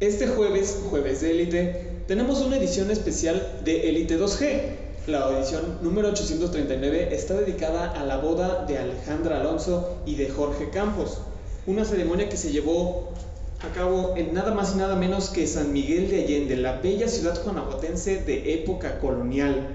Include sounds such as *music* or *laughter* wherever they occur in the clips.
Este jueves, jueves de élite, tenemos una edición especial de Elite 2G. La edición número 839 está dedicada a la boda de Alejandra Alonso y de Jorge Campos, una ceremonia que se llevó a cabo en nada más y nada menos que San Miguel de Allende, la bella ciudad guanajuatense de época colonial.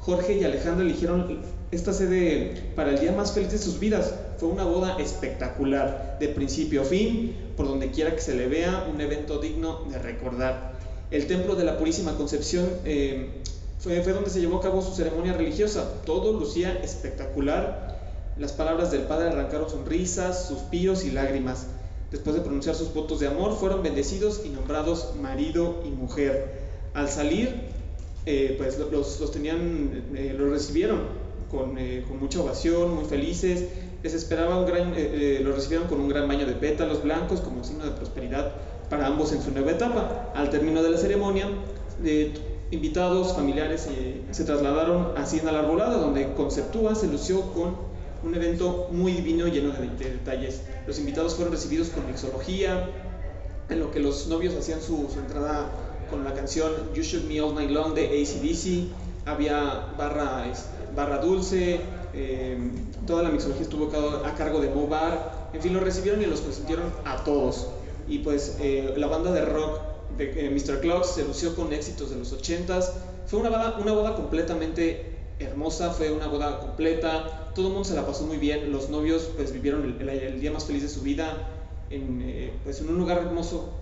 Jorge y Alejandra eligieron esta sede para el día más feliz de sus vidas. Fue una boda espectacular, de principio a fin, por donde quiera que se le vea, un evento digno de recordar. El Templo de la Purísima Concepción eh, fue, donde se llevó a cabo su ceremonia religiosa. Todo lucía espectacular. Las palabras del Padre arrancaron sonrisas, suspiros y lágrimas. Después de pronunciar sus votos de amor, fueron bendecidos y nombrados marido y mujer. Al salir, eh, pues los, los tenían, eh, los recibieron con, con, mucha ovación, muy felices. Les esperaba un gran, los recibieron con un gran baño de pétalos blancos como signo de prosperidad para ambos en su nueva etapa. Al término de la ceremonia, eh, invitados, familiares eh, se trasladaron así en la arbolada, donde Conceptúa se lució con un evento muy divino lleno de, de, detalles. Los invitados fueron recibidos con mixología, en lo que los novios hacían su, su entrada con la canción You Should Me All Night Long de ACDC, había barra, barra dulce, eh, toda la mixología estuvo a cargo de Mo Bar, en fin, los recibieron y los consintieron a todos y pues eh, la banda de rock de eh, Mr. Clocks se lució con éxitos de los 80s. Fue una boda, completamente hermosa, fue una boda completa, todo el mundo se la pasó muy bien, los novios pues vivieron el, día más feliz de su vida en, eh, pues, en un lugar hermoso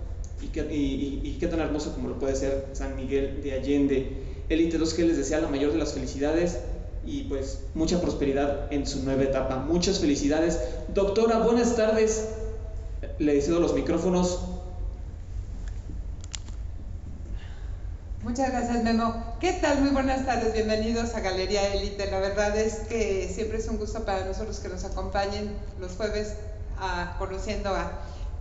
y, que, tan hermoso como lo puede ser San Miguel de Allende. Elite 2 que les desea la mayor de las felicidades y pues mucha prosperidad en su nueva etapa. Muchas felicidades. Doctora, buenas tardes le cedo los micrófonos. Muchas gracias, Memo. ¿Qué tal? Muy buenas tardes, bienvenidos a Galería Elite. La verdad es que siempre es un gusto para nosotros que nos acompañen los jueves a, conociendo a,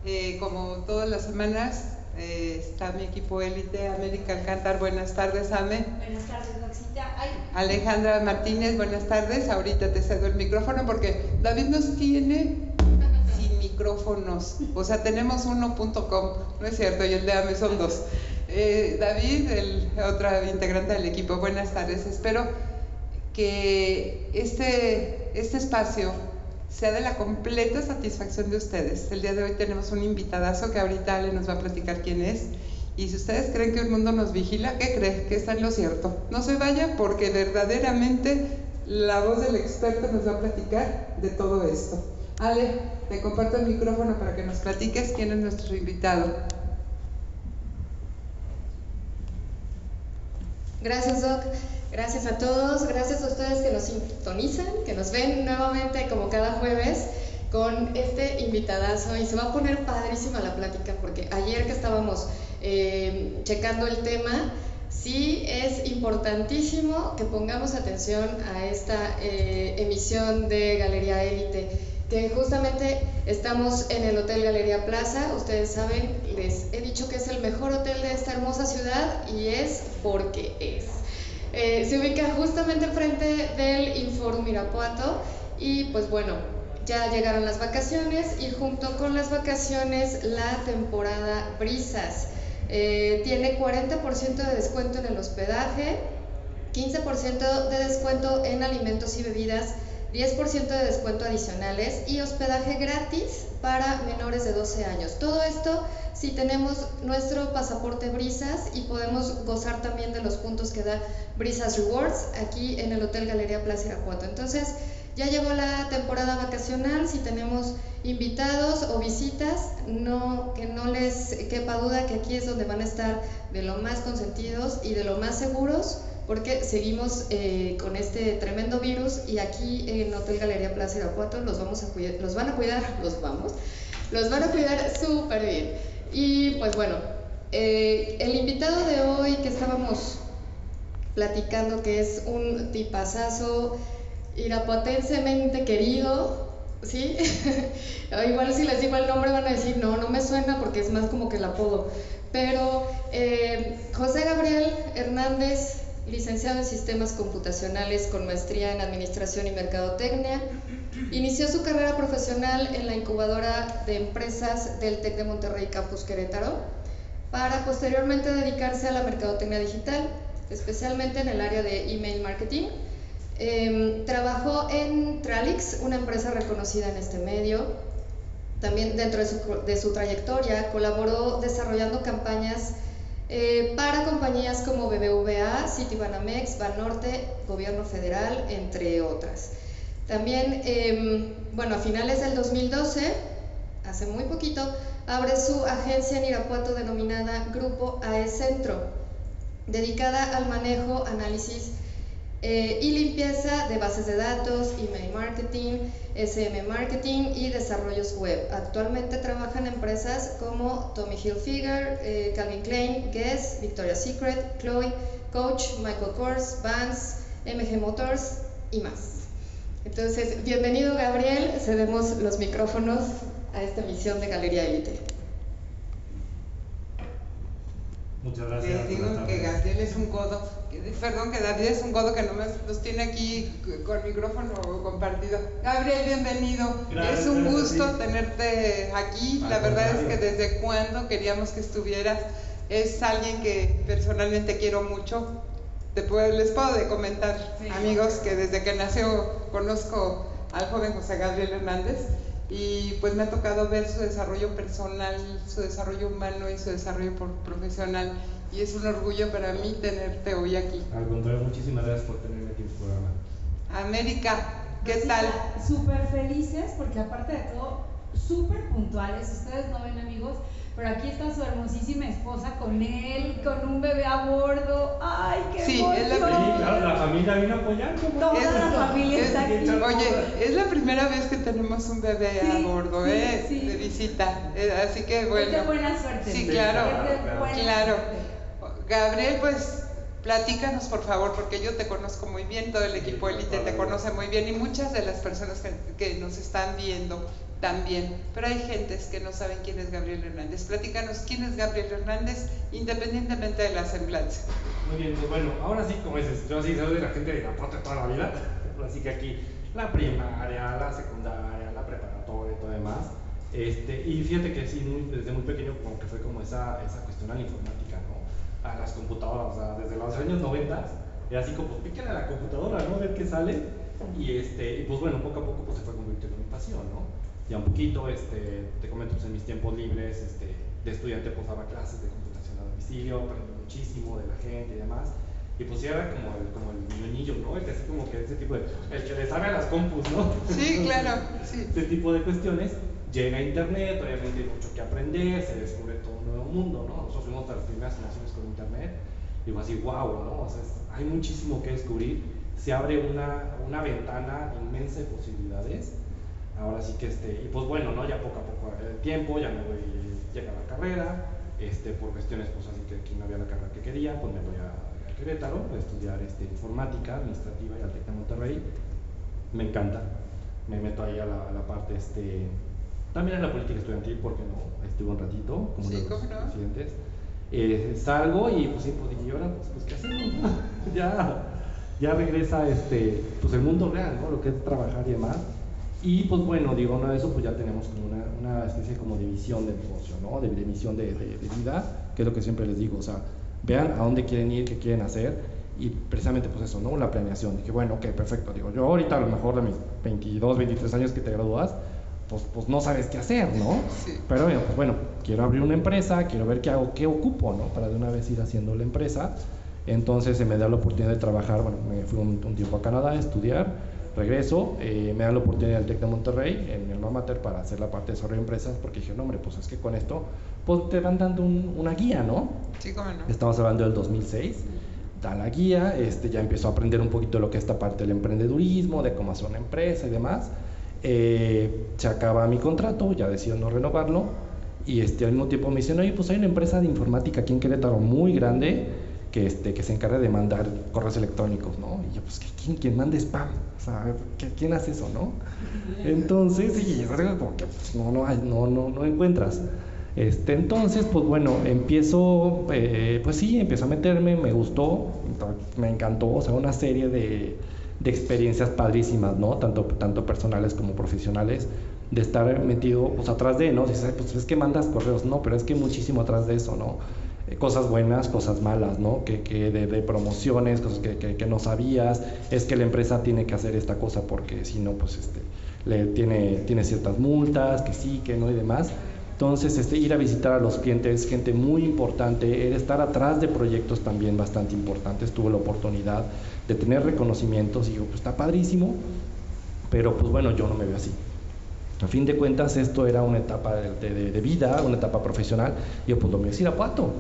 eh, como todas las semanas, eh, está mi equipo Elite, América Alcántar. Buenas tardes, Ame. Buenas tardes, Roxita. Ay. Alejandra Martínez, buenas tardes. Ahorita te cedo el micrófono porque David nos tiene *laughs* micrófonos. O sea, tenemos uno.com, no es cierto, y el de AME son dos. Eh, David, el otra integrante del equipo, buenas tardes. Espero que este, este espacio sea de la completa satisfacción de ustedes. El día de hoy tenemos un invitadazo que ahorita Ale nos va a platicar quién es. Y si ustedes creen que el mundo nos vigila, ¿qué creen? Que está en lo cierto. No se vaya porque verdaderamente la voz del experto nos va a platicar de todo esto. Ale, te comparto el micrófono para que nos platiques quién es nuestro invitado. Gracias, Doc. Gracias a todos. Gracias a ustedes que nos sintonizan, que nos ven nuevamente como cada jueves con este invitadazo. Y se va a poner padrísima la plática porque ayer que estábamos eh, checando el tema, sí es importantísimo que pongamos atención a esta eh, emisión de Galería Élite que justamente estamos en el Hotel Galería Plaza. Ustedes saben, les he dicho que es el mejor hotel de esta hermosa ciudad y es porque es. Eh, se ubica justamente enfrente del Inforum Irapuato y pues bueno, ya llegaron las vacaciones y junto con las vacaciones la temporada brisas. Eh, tiene 40% de descuento en el hospedaje, 15% de descuento en alimentos y bebidas 10% de descuento adicionales y hospedaje gratis para menores de 12 años. Todo esto si tenemos nuestro pasaporte Brisas y podemos gozar también de los puntos que da Brisas Rewards aquí en el Hotel Galería Plaza Irapuato. Entonces, ya llegó la temporada vacacional, si tenemos invitados o visitas, no, que no les quepa duda que aquí es donde van a estar de lo más consentidos y de lo más seguros porque seguimos eh, con este tremendo virus y aquí en Hotel Galería Plaza Irapuato los, vamos a cuidar, los van a cuidar, *laughs* los vamos, los van a cuidar súper bien. Y pues bueno, eh, el invitado de hoy que estábamos platicando, que es un tipazazo irapuatensemente querido, ¿sí? *laughs* Igual si les digo el nombre van a decir, no, no me suena porque es más como que el apodo. Pero eh, José Gabriel Hernández licenciado en Sistemas Computacionales con maestría en Administración y Mercadotecnia. Inició su carrera profesional en la incubadora de empresas del TEC de Monterrey Campus Querétaro. para posteriormente dedicarse a la mercadotecnia digital, especialmente en el área de email marketing. Em, trabajó en Tralix, una empresa reconocida en este medio. También dentro de su, de su trayectoria colaboró desarrollando campañas eh, para compañías como BBVA, Citibanamex, Banorte, Gobierno Federal, entre otras. También, em, bueno, a finales del 2012, hace muy poquito, abre su agencia en Irapuato denominada Grupo AE Centro, dedicada al manejo, análisis eh, y limpieza de bases de datos, email marketing, SM marketing y desarrollos web. Actualmente trabaja en empresas como Tommy Hilfiger, eh, Calvin Klein, Guess, Victoria's Secret, Chloe, Coach, Michael Kors, Vans, MG Motors y más. Entonces, bienvenido Gabriel, cedemos los micrófonos a esta emisión de Galería Elite. Muchas gracias. Les digo que Gabriel es un codo, perdón, que David es un codo que no nos tiene aquí con micrófono compartido. Gabriel, bienvenido. es un gusto tenerte aquí. La verdad es que desde cuando queríamos que estuvieras. Es alguien que personalmente quiero mucho. Después les puedo comentar, amigos, que desde que nació conozco al joven José Gabriel Hernández y pues me ha tocado ver su desarrollo personal, su desarrollo humano y su desarrollo profesional y es un orgullo para mí tenerte hoy aquí. Al contrario, muchísimas gracias por tenerme aquí en tu programa. América, ¿qué tal? Súper felices porque aparte de todo, súper puntuales, ustedes no ven amigos, pero aquí está su hermosísima esposa con él, con un bebé a bordo. ¡Ay, qué Sí, es la Sí, claro, la familia vino a apoyar. Toda la familia está aquí. Oye, es la primera vez que tenemos un bebé a bordo, sí, ¿eh? sí. De visita. Eh, así que bueno. Es de buena suerte. Sí, Sí, claro. Es claro, buena Claro. Gabriel, pues platícanos por favor, porque yo te conozco muy bien, todo el equipo Elite te conoce muy bien y muchas de las personas que, que nos están viendo también, pero hay gentes que no saben quién es Gabriel Hernández. Platícanos quién es Gabriel Hernández, independientemente de la semblanza. Muy bien, pues bueno, ahora sí, como dices, yo sí soy de la gente de la puerta toda la vida, *laughs* así que aquí la primaria, la secundaria, la preparatoria y todo demás. Este, y fíjate que sí, muy- desde muy pequeño como que fue como esa, esa cuestión a la informática. A las computadoras, o sea, desde los años 90, era así como, pues píquenle a la computadora, ¿no? A ver qué sale. Y, este, y pues bueno, poco a poco pues se fue convirtiendo en mi pasión, ¿no? Ya un poquito, este, te comento, pues en mis tiempos libres, este, de estudiante pues daba clases de computación a domicilio, aprendí muchísimo de la gente y demás. Y pues era como el, como el niño, ¿no? El que así como que ese tipo de, el que le sabe a las compus, ¿no? Sí, claro, *laughs* sí. Este tipo de cuestiones. Llega a internet, obviamente hay mucho que aprender, se descubre todo un nuevo mundo, ¿no? Nosotros fuimos de las primeras generaciones con internet. Digo así, wow, ¿no? O sea, es- hay muchísimo que descubrir. Se abre una, una ventana inmensa de posibilidades. Ahora sí que este, y pues bueno, ¿no? Ya poco a poco el tiempo, ya me voy, llega la carrera, este, por cuestiones, pues así que aquí no había la carrera que quería, pues me voy a, a Querétaro a estudiar este, informática administrativa y al TEC de Monterrey. Me encanta, me meto ahí a la, a la parte, este, también en la política estudiantil, porque no, estuve un ratito, como Sí, los ¿cómo no? presidentes. Eh, salgo y pues sí, pues dije, ¿y ahora pues, pues, qué hacemos? *laughs* ya, ya regresa este, pues el mundo real, ¿no? Lo que es trabajar y demás. Y pues bueno, digo, una de eso pues ya tenemos como una, una especie como de visión de negocio, ¿no? De, de misión de, de- de vida, que es lo que siempre les digo, o sea, vean a dónde quieren ir, qué quieren hacer y precisamente pues eso, ¿no? La planeación. Dije, bueno, ok, perfecto, digo, yo ahorita a lo mejor de mis 22, 23 años que te gradúas, pues, pues no sabes qué hacer, ¿no? Sí. Pero bueno, pues bueno, quiero abrir una empresa, quiero ver qué hago, qué ocupo, ¿no? Para de una vez ir haciendo la empresa. Entonces se me da la oportunidad de trabajar, bueno, me fui un, un tiempo a Canadá a estudiar, regreso, eh, me da la oportunidad del TEC de Monterrey, en el Mater, para hacer la parte de desarrollo de empresas, porque dije, no, hombre, pues es que con esto, pues te van dando un- una guía, ¿no? Sí, cómo no. Estamos hablando del 2006. Da la guía, este, ya empezó a aprender un poquito de lo que es esta parte del emprendedurismo, de cómo hacer una empresa y demás. Eh, se acaba mi contrato, ya decido no renovarlo. Y este, al mismo tiempo me dicen, oye, pues hay una empresa de informática aquí en Querétaro muy grande que, este, que se encarga de mandar correos electrónicos, ¿no? Y yo, pues, ¿quién, quién manda spam? O sea, ¿qué- ¿quién hace eso, no? *laughs* Entonces, sí, es algo como que pues, no, no, no, no, no encuentras. Este, entonces, pues bueno, empiezo, eh, pues sí, empiezo a meterme, me gustó, me encantó, o sea, una serie de, de experiencias padrísimas, ¿no? Tanto, tanto personales como profesionales, de estar metido, pues atrás de, ¿no? Dices, "Ay, pues es que mandas correos, no, pero es que muchísimo atrás de eso, ¿no? eh, cosas buenas, cosas malas, ¿no? Que, que de, de, promociones, cosas que, que, que, no sabías, es que la empresa tiene que hacer esta cosa porque si no, pues este, le tiene, tiene ciertas multas, que sí, que no y demás. Entonces, este, ir a visitar a los clientes, gente muy importante, estar atrás de proyectos también bastante importantes. Tuve la oportunidad de tener reconocimientos y digo, pues está padrísimo, pero pues bueno, yo no me veo así. A fin de cuentas, esto era una etapa de, vida, una etapa profesional, y yo pues lo mío es Irapuato.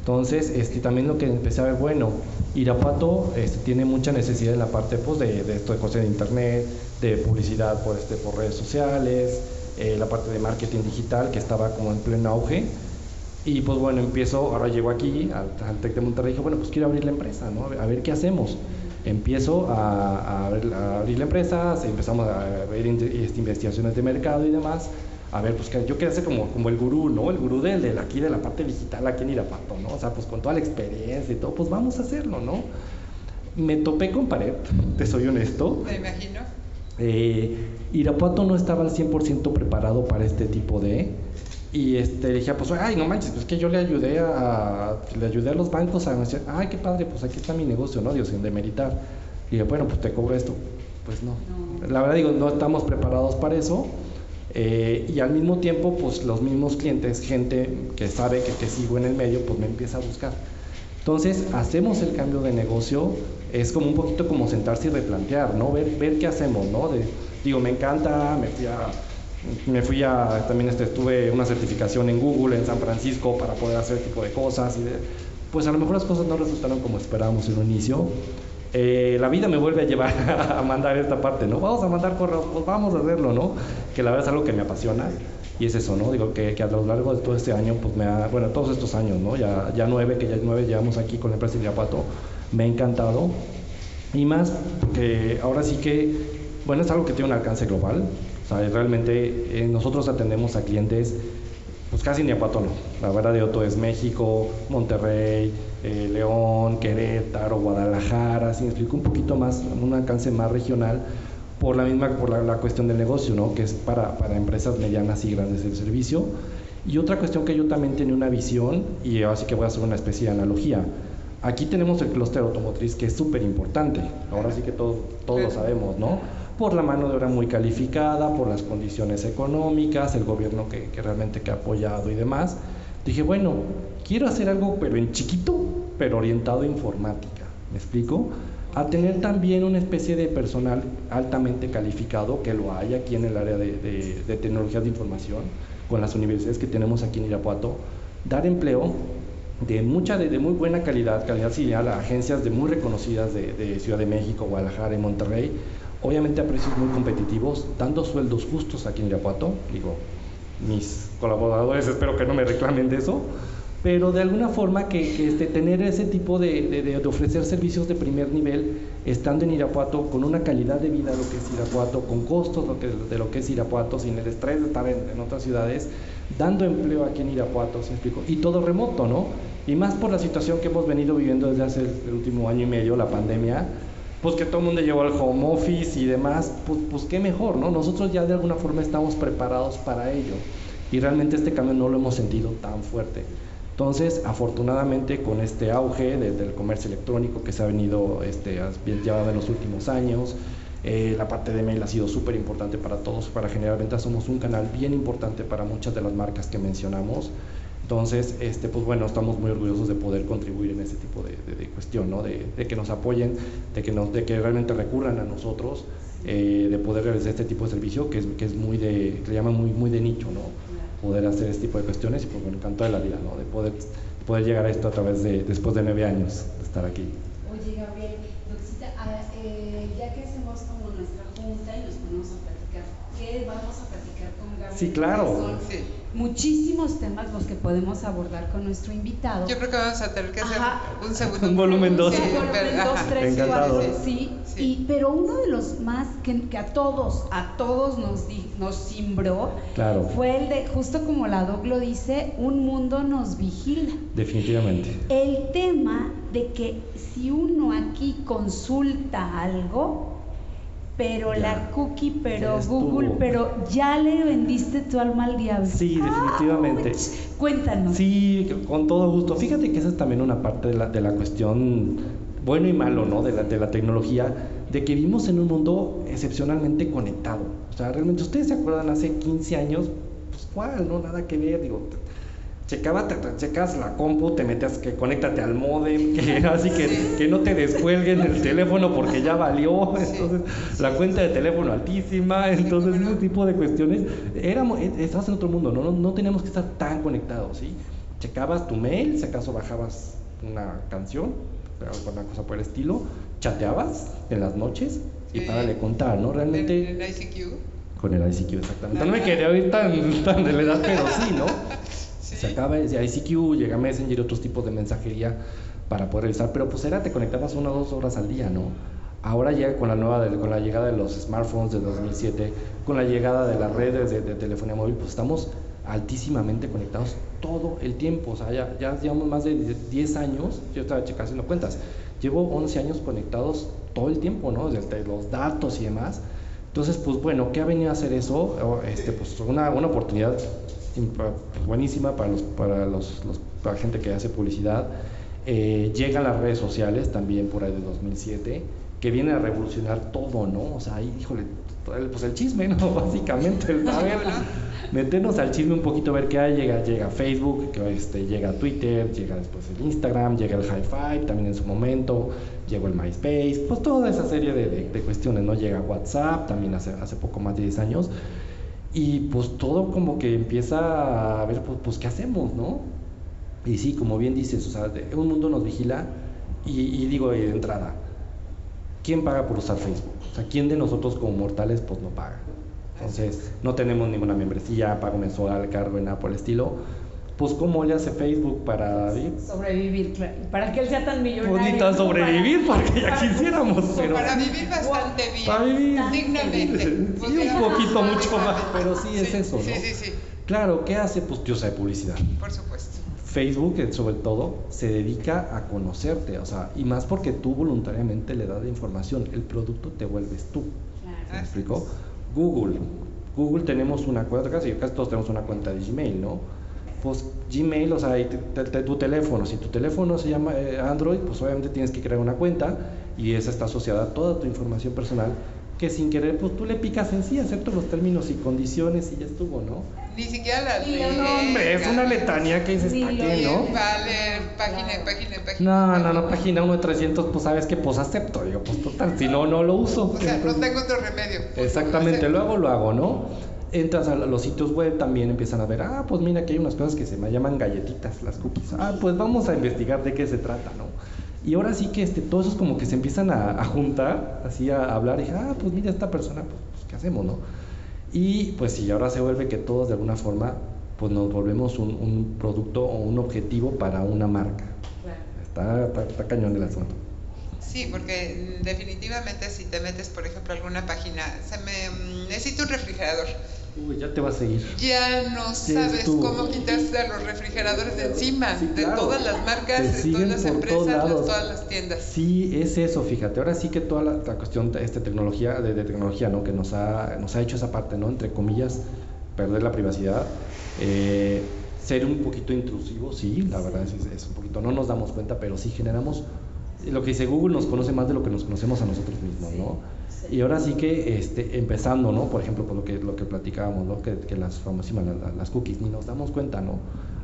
Entonces, este, también lo que empecé a ver, bueno, Irapuato este, tiene mucha necesidad en la parte pues, de, de esto de cosas de internet, de publicidad por, este, por redes sociales, eh, la parte de marketing digital que estaba como en pleno auge. Y pues bueno, empiezo, ahora llego aquí al, al TEC de Monterrey y dije, bueno, pues quiero abrir la empresa, ¿no? A ver qué hacemos. Empiezo a, a, a abrir la empresa, empezamos a ver este, investigaciones de mercado y demás. A ver, pues yo quería ser como, como el gurú, ¿no? El gurú del, del aquí de la parte digital aquí en Irapato, ¿no? O sea, pues con toda la experiencia y todo, pues vamos a hacerlo, ¿no? Me topé con pared, te soy honesto. Me imagino. Eh, Irapuato no estaba al 100% preparado para este tipo de... Y este, dije, pues, ay, no manches, pues que yo le ayudé a, le ayudé a los bancos a decir, ay, qué padre, pues aquí está mi negocio, ¿no? Dios, sin demeritar. Y dije, bueno, pues te cobro esto. Pues no. no. La verdad digo, no estamos preparados para eso. Eh, y al mismo tiempo, pues los mismos clientes, gente que sabe que, que sigo en el medio, pues me empieza a buscar. Entonces, hacemos el cambio de negocio, es como un poquito como sentarse y replantear, ¿no? Ver, ver qué hacemos, ¿no? De, digo, me encanta, me fui a, me fui a, también este, tuve una certificación en Google, en San Francisco, para poder hacer este tipo de cosas, y de, pues a lo mejor las cosas no resultaron como esperábamos en un inicio. Eh, la vida me vuelve a llevar *laughs* a mandar esta parte, ¿no? Vamos a mandar correos, pues vamos a hacerlo, ¿no? Que la verdad es algo que me apasiona. Y es eso, ¿no? Digo que, que, a lo largo de todo este año, pues me ha, bueno, todos estos años, ¿no? Ya, ya nueve, que ya nueve llevamos aquí con la empresa Irapuato, me ha encantado. Y más porque ahora sí que, bueno, es algo que tiene un alcance global. O sea, realmente eh, nosotros atendemos a clientes, pues casi ni Irapuato no. La verdad de Otto es México, Monterrey, eh, León, Querétaro, Guadalajara, si me explico un poquito más, un alcance más regional por la misma por la, la, cuestión del negocio, ¿no? que es para, para empresas medianas y grandes del servicio. Y otra cuestión que yo también tenía una visión, y así que voy a hacer una especie de analogía. Aquí tenemos el clúster automotriz que es súper importante, ahora sí que todos, todos lo sabemos, ¿no? Por la mano de obra muy calificada, por las condiciones económicas, el gobierno que, realmente que ha apoyado y demás. Dije, bueno, quiero hacer algo pero en chiquito, pero orientado a informática, ¿me explico? a tener también una especie de personal altamente calificado, que lo hay aquí en el área de, de, de, tecnologías de información, con las universidades que tenemos aquí en Irapuato, dar empleo de mucha, de, muy buena calidad, calidad similar a agencias de muy reconocidas de, Ciudad de México, Guadalajara y Monterrey, obviamente a precios muy competitivos, dando sueldos justos aquí en Irapuato, digo, mis colaboradores espero que no me reclamen de eso, pero de alguna forma que, que este, tener ese tipo de, de, ofrecer servicios de primer nivel, estando en Irapuato, con una calidad de vida lo que es Irapuato, con costos lo que, de lo que es Irapuato, sin el estrés de estar en, otras ciudades, dando empleo aquí en Irapuato, ¿se explico? Y todo remoto, ¿no? Y más por la situación que hemos venido viviendo desde hace el último año y medio, la pandemia, pues que todo el mundo llegó al home office y demás, pues, pues qué mejor, ¿no? Nosotros ya de alguna forma estamos preparados para ello. Y realmente este cambio no lo hemos sentido tan fuerte. Entonces, afortunadamente, con este auge de, del comercio electrónico que se ha venido este, llevado en los últimos años, eh, la parte de mail ha sido súper importante para todos, para generar ventas. Somos un canal bien importante para muchas de las marcas que mencionamos. Entonces, este, pues bueno, estamos muy orgullosos de poder contribuir en ese tipo de, de, de cuestión, ¿no? de, que nos apoyen, de que, nos, de que realmente recurran a nosotros, eh, de poder realizar este tipo de servicio que es, que es muy de, que le llaman muy, muy de nicho, ¿no? poder hacer este tipo de cuestiones y pues bueno, encanto de la vida, ¿no? De poder, poder llegar a esto a través de, después de nueve años de estar aquí. Oye, Gabriel, Doxita, eh, ya que hacemos como nuestra junta y nos ponemos a platicar, ¿qué vamos a platicar con Gabriel? Sí, claro. Sí. Muchísimos temas los que podemos abordar con nuestro invitado. Yo creo que vamos a tener que hacer Ajá. un segundo. Un volumen dos. Sí, Sí, volumen pero- dos, ajá. tres, Encantado. cuatro, sí, Sí. Y, pero uno de los más que, que a todos, a todos nos, di- nos cimbró Claro, fue el de, justo como la Doc lo dice, un mundo nos vigila. definitivamente. El tema de que si uno aquí consulta algo, pero Ya. la cookie, pero Google, pero ya le vendiste tu alma al diablo. Sí, definitivamente. ¡Auch! Cuéntanos. Sí, con todo gusto. Fíjate que esa es también una parte de la, de la cuestión bueno y malo, ¿no? De la, de la tecnología, de que vivimos en un mundo excepcionalmente conectado. O sea, realmente, ustedes se acuerdan hace 15 años, pues cuál, ¿no? Nada que ver, digo. Checaba, te, te- checas la compu, te metes que conéctate al modem, que *laughs* *laughs* así que, Sí. que no te descuelguen el teléfono porque ya valió, Sí. entonces la cuenta de teléfono altísima, entonces ese tipo de cuestiones, éramos, eh, estabas en otro mundo, ¿no? No, no teníamos que estar tan conectados, ¿sí? Checabas tu mail, si acaso bajabas una canción, o alguna cosa por el estilo, chateabas en las noches y para le contar, ¿no? Realmente En, en ICQ. con el ICQ, exactamente. No me quería oír tan, tan de la edad, pero sí, ¿no? *laughs* Se acaba de ICQ, llega Messenger y otros tipos de mensajería para poder revisar, pero pues era, te conectabas una o dos horas al día, ¿no? Ahora llega con la nueva, con la llegada de los smartphones de 2007, con la llegada de las redes de, de telefonía móvil, pues estamos altísimamente conectados todo el tiempo, o sea, ya, ya llevamos más de 10 años, yo estaba checando cuentas, llevo 11 años conectados todo el tiempo, ¿no? Desde los datos y demás. Entonces, pues bueno, ¿qué ha venido a hacer eso? Este, pues una, una oportunidad buenísima para, los, para, los, los- para gente que hace publicidad. Eh, llegan las redes sociales también por ahí de 2007, que vienen a revolucionar todo, ¿no? O sea, ahí, híjole, pues el chisme, ¿no? *laughs* Básicamente, el saber, meternos al chisme un poquito, ver qué hay, llega, llega Facebook, que, este, llega Twitter, llega después el Instagram, llega el High Five también en su momento, llegó el MySpace, pues toda esa serie de, de- de cuestiones, ¿no? Llega WhatsApp también hace, hace poco más de 10 años, y pues todo como que empieza a ver, pues, pues qué hacemos, ¿no? Y sí, como bien dices, o sea, un mundo nos vigila y, y digo de entrada, ¿quién paga por usar Facebook? O sea, ¿quién de nosotros como mortales pues no paga? Entonces, no tenemos ninguna membresía, pago mensual, cargo nada por el estilo. Pues, ¿cómo le hace Facebook para vivir? Sobrevivir, claro. Para que él sea tan millonario. Pues ni tan ¿no? sobrevivir, Para- porque ya para- quisiéramos, pero... Para vivir bastante bien. Para vivir. Dignamente. Sí, Pues un mira, poquito, mucho más, pero sí es eso, ¿no? Sí, sí, sí, Claro, ¿qué hace? Pues Dios sabe publicidad. por supuesto. Facebook, eh, sobre todo, se dedica a conocerte, o sea, y más porque tú voluntariamente le das la información, el producto te vuelves tú. Claro. ¿Me explico? Google. Google tenemos una cuenta, casi, casi todos tenemos una cuenta de Gmail, ¿no? Pues Gmail, o sea, ahí te- te- tu teléfono, si tu teléfono se llama eh, Android, pues obviamente tienes que crear una cuenta y esa está asociada a toda tu información personal que sin querer, pues tú le picas en sí, aceptas los términos y condiciones y ya estuvo, ¿no? Ni siquiera la Y ley. no, Hombre, es una letanía que dices, ¿para qué, no? Vale, página, página, página. No, no, no, página 1 de 300, pues sabes que pues acepto, digo, pues total, si no, no lo uso. O sea, no Entonces- tengo otro remedio. Pues, Exactamente, lo lo hago, lo hago, ¿no? Entras a los sitios web, también empiezan a ver, ah, pues mira, aquí hay unas cosas que se me llaman galletitas, las cookies. Ah, pues vamos a investigar de qué se trata, ¿no? Y ahora sí que este, todos esos como que se empiezan a, a juntar, así a hablar, y ah, pues mira, esta persona, pues, pues, ¿qué hacemos, no? Y pues sí, ahora se vuelve que todos de alguna forma, pues nos volvemos un, un producto o un objetivo para una marca. Claro. Está, está, está cañón el asunto. Sí, porque definitivamente si te metes, por ejemplo, a alguna página, se me mm, necesito un refrigerador. Uy, ya te va a seguir. Ya no sabes tú. cómo quitarse a los refrigeradores de encima, Sí, de todas las marcas, de todas las empresas, lados. todas las tiendas. Sí, es eso, fíjate. Ahora sí que toda la, la cuestión de esta tecnología, de, de tecnología, ¿no? Que nos ha, nos ha hecho esa parte, ¿no? Entre comillas, perder la privacidad. eh, ser un poquito intrusivo, sí, la verdad es, es un poquito, no nos damos cuenta, pero sí generamos, lo que dice Google nos conoce más de lo que nos conocemos a nosotros mismos, ¿no? Y ahora sí que este, empezando, ¿no? Por ejemplo, por lo que, lo que platicábamos, ¿no? Que, que las famosísimas, la- la- las cookies, ni nos damos cuenta, ¿no?